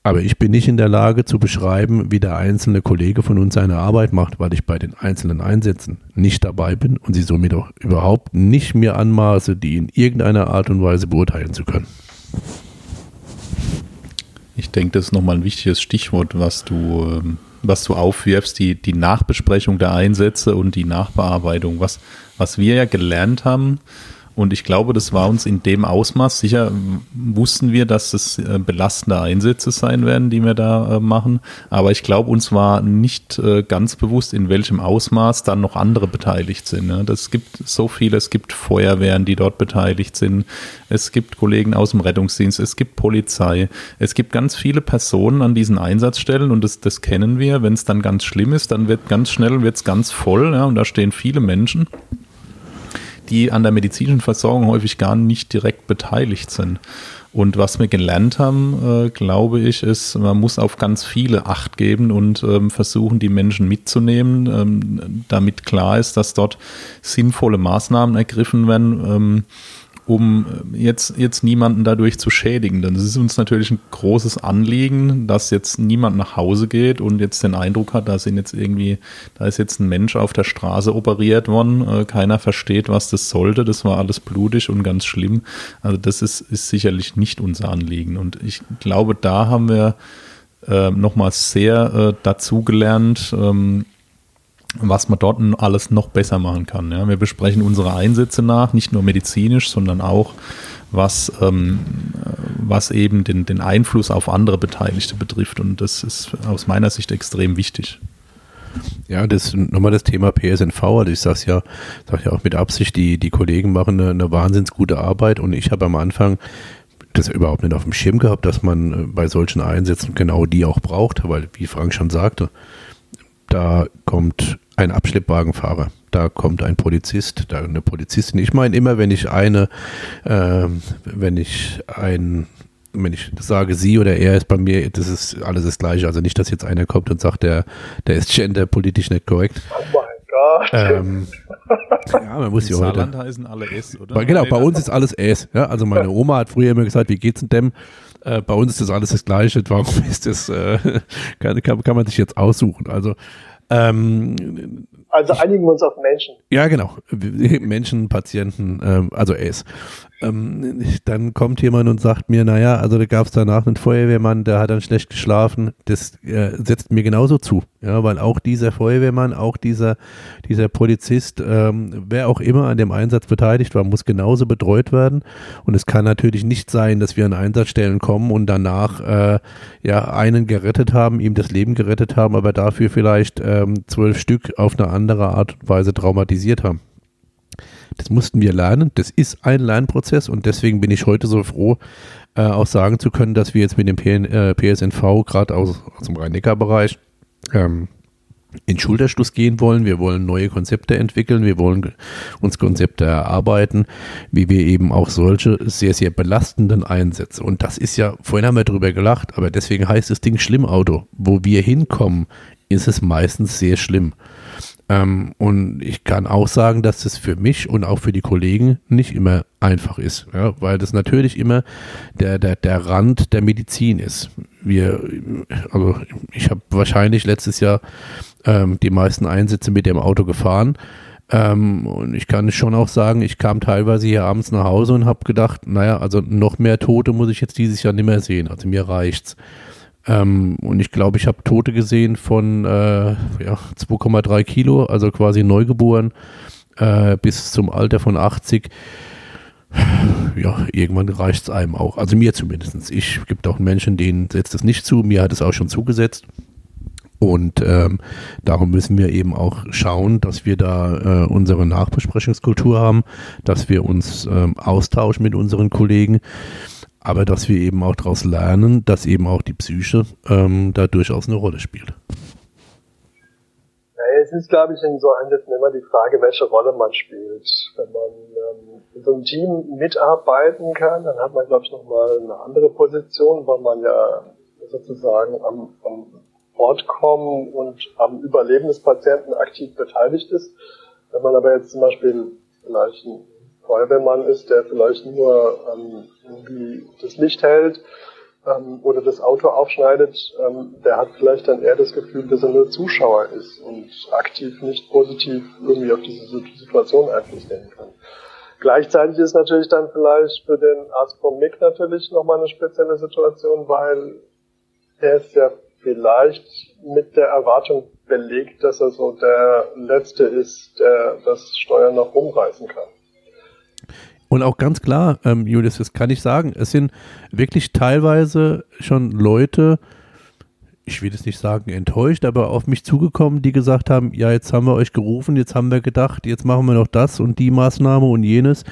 Aber ich bin nicht in der Lage zu beschreiben, wie der einzelne Kollege von uns seine Arbeit macht, weil ich bei den einzelnen Einsätzen nicht dabei bin und sie somit auch überhaupt nicht mir anmaße, die in irgendeiner Art und Weise beurteilen zu können. Ich denke, das ist nochmal ein wichtiges Stichwort, was du, ähm, was du aufwirfst, die, die Nachbesprechung der Einsätze und die Nachbearbeitung. Was, was wir ja gelernt haben, Und ich glaube, das war uns in dem Ausmaß. Sicher wussten wir, dass es äh, belastende Einsätze sein werden, die wir da äh, machen. Aber ich glaube, uns war nicht äh, ganz bewusst, in welchem Ausmaß dann noch andere beteiligt sind. Ne? Das gibt so viele. Es gibt Feuerwehren, die dort beteiligt sind. Es gibt Kollegen aus dem Rettungsdienst. Es gibt Polizei. Es gibt ganz viele Personen an diesen Einsatzstellen und das, das kennen wir. Wenn es dann ganz schlimm ist, dann wird ganz schnell wird's ganz voll. Ja? Und da stehen viele Menschen die an der medizinischen Versorgung häufig gar nicht direkt beteiligt sind. Und was wir gelernt haben, äh, glaube ich, ist, man muss auf ganz viele Acht geben und ähm, versuchen, die Menschen mitzunehmen, ähm, damit klar ist, dass dort sinnvolle Maßnahmen ergriffen werden. Ähm, um äh, jetzt, jetzt niemanden dadurch zu schädigen. Denn es ist uns natürlich ein großes Anliegen, dass jetzt niemand nach Hause geht und jetzt den Eindruck hat, da sind jetzt irgendwie, da ist jetzt ein Mensch auf der Straße operiert worden, äh, keiner versteht, was das sollte, das war alles blutig und ganz schlimm. Also das ist, ist sicherlich nicht unser Anliegen. Und ich glaube, da haben wir äh, nochmal sehr äh, dazugelernt, ähm, was man dort alles noch besser machen kann. Ja. Wir besprechen unsere Einsätze nach, nicht nur medizinisch, sondern auch was, ähm, was eben den, den Einfluss auf andere Beteiligte betrifft. Und das ist aus meiner Sicht extrem wichtig. Ja, das nochmal das Thema PSNV. Also ich sage ja, sag ja auch mit Absicht, die, die Kollegen machen eine, eine wahnsinns gute Arbeit und ich habe am Anfang das überhaupt nicht auf dem Schirm gehabt, dass man äh, bei solchen Einsätzen genau die auch braucht, weil, wie Frank schon sagte, da kommt ein Abschleppwagenfahrer, da kommt ein Polizist, da eine Polizistin. Ich meine immer, wenn ich eine, äh, wenn ich ein wenn ich sage sie oder er ist bei mir, das ist alles das Gleiche. Also nicht, dass jetzt einer kommt und sagt, der, der ist genderpolitisch nicht korrekt. Oh mein Gott. Ähm, ja, man muss ja heute. Saarland heißen alle S, oder? Bei, genau, bei uns ist alles S. Ja? Also meine Oma hat früher immer gesagt, wie geht's denn dem? Äh, bei uns ist das alles das Gleiche. Warum ist das, äh, kann, kann, kann man sich jetzt aussuchen? Also ähm, also einigen wir uns auf Menschen. Ja, genau. Menschen, Patienten, ähm, also es. Ähm, dann kommt jemand und sagt mir, naja, also da gab es danach einen Feuerwehrmann, der hat dann schlecht geschlafen. Das äh, setzt mir genauso zu. Ja, weil auch dieser Feuerwehrmann, auch dieser, dieser Polizist, ähm, wer auch immer an dem Einsatz beteiligt war, muss genauso betreut werden. Und es kann natürlich nicht sein, dass wir an Einsatzstellen kommen und danach äh, ja einen gerettet haben, ihm das Leben gerettet haben, aber dafür vielleicht ähm, zwölf Stück auf eine andere Art und Weise traumatisiert haben. Das mussten wir lernen. Das ist ein Lernprozess und deswegen bin ich heute so froh, äh, auch sagen zu können, dass wir jetzt mit dem PN, äh, PSNV gerade aus, aus dem Rhein-Neckar-Bereich ähm, in Schulterschluss gehen wollen. Wir wollen neue Konzepte entwickeln. Wir wollen uns Konzepte erarbeiten, wie wir eben auch solche sehr, sehr belastenden Einsätze. Und das ist ja, vorhin haben wir drüber gelacht, aber deswegen heißt das Ding Schlimmauto. Wo wir hinkommen, ist es meistens sehr schlimm. Ähm, und ich kann auch sagen, dass das für mich und auch für die Kollegen nicht immer einfach ist, ja, weil das natürlich immer der, der, der Rand der Medizin ist. Wir, also ich habe wahrscheinlich letztes Jahr ähm, die meisten Einsätze mit dem Auto gefahren. Ähm, und ich kann schon auch sagen, ich kam teilweise hier abends nach Hause und habe gedacht, naja, also noch mehr Tote muss ich jetzt dieses Jahr nicht mehr sehen. Also mir reicht's. Ähm, und ich glaube, ich habe Tote gesehen von äh, ja, 2,3 Kilo, also quasi neugeboren, äh, bis zum Alter von 80. Ja, irgendwann reicht es einem auch. Also mir zumindest. Ich gibt auch Menschen, denen setzt es nicht zu. Mir hat es auch schon zugesetzt. Und ähm, darum müssen wir eben auch schauen, dass wir da äh, unsere Nachbesprechungskultur haben, dass wir uns ähm, austauschen mit unseren Kollegen aber dass wir eben auch daraus lernen, dass eben auch die Psyche ähm, da durchaus eine Rolle spielt. Ja, es ist, glaube ich, in so Einsätzen immer die Frage, welche Rolle man spielt. Wenn man ähm, in so einem Team mitarbeiten kann, dann hat man, glaube ich, nochmal eine andere Position, weil man ja sozusagen am, am Ort kommen und am Überleben des Patienten aktiv beteiligt ist. Wenn man aber jetzt zum Beispiel vielleicht ein Feuerwehrmann ist, der vielleicht nur ähm, irgendwie das Licht hält ähm, oder das Auto aufschneidet, ähm, der hat vielleicht dann eher das Gefühl, dass er nur Zuschauer ist und aktiv nicht positiv irgendwie auf diese Situation Einfluss nehmen kann. Gleichzeitig ist natürlich dann vielleicht für den vom MIG natürlich nochmal eine spezielle Situation, weil er ist ja vielleicht mit der Erwartung belegt, dass er so der Letzte ist, der das Steuer noch rumreißen kann. Und auch ganz klar, ähm, Julius, das kann ich sagen, es sind wirklich teilweise schon Leute, ich will es nicht sagen enttäuscht, aber auf mich zugekommen, die gesagt haben, ja, jetzt haben wir euch gerufen, jetzt haben wir gedacht, jetzt machen wir noch das und die Maßnahme und jenes.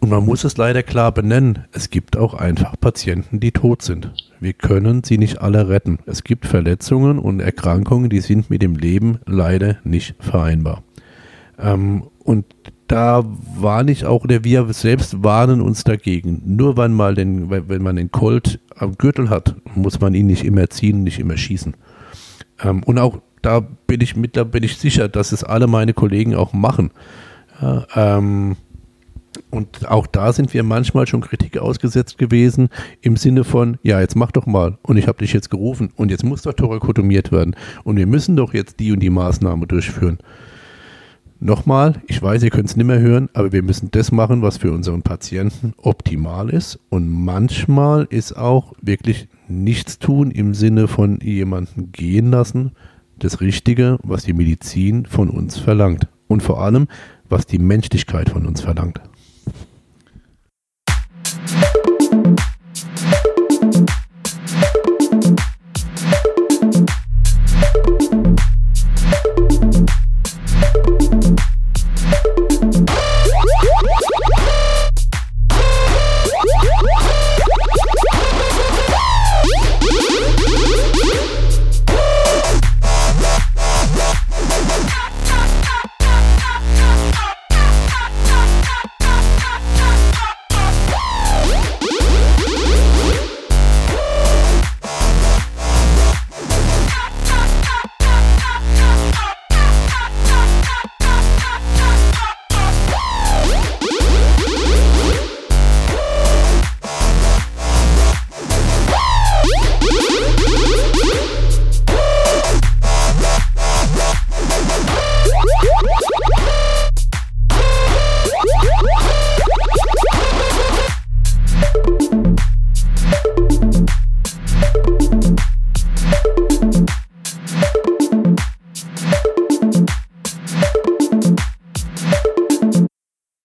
Und man muss es leider klar benennen, es gibt auch einfach Patienten, die tot sind. Wir können sie nicht alle retten. Es gibt Verletzungen und Erkrankungen, die sind mit dem Leben leider nicht vereinbar. Ähm, und da warne ich auch, oder wir selbst warnen uns dagegen. Nur wenn, mal den, wenn man den Colt am Gürtel hat, muss man ihn nicht immer ziehen, nicht immer schießen. Ähm, und auch da bin ich mit, da bin ich sicher, dass es alle meine Kollegen auch machen. Ja, ähm, und auch da sind wir manchmal schon Kritik ausgesetzt gewesen im Sinne von, ja, jetzt mach doch mal und ich habe dich jetzt gerufen und jetzt muss doch thorakotomiert werden und wir müssen doch jetzt die und die Maßnahme durchführen. Nochmal, ich weiß, ihr könnt es nicht mehr hören, aber wir müssen das machen, was für unseren Patienten optimal ist. Und manchmal ist auch wirklich nichts tun im Sinne von jemanden gehen lassen das Richtige, was die Medizin von uns verlangt. Und vor allem, was die Menschlichkeit von uns verlangt.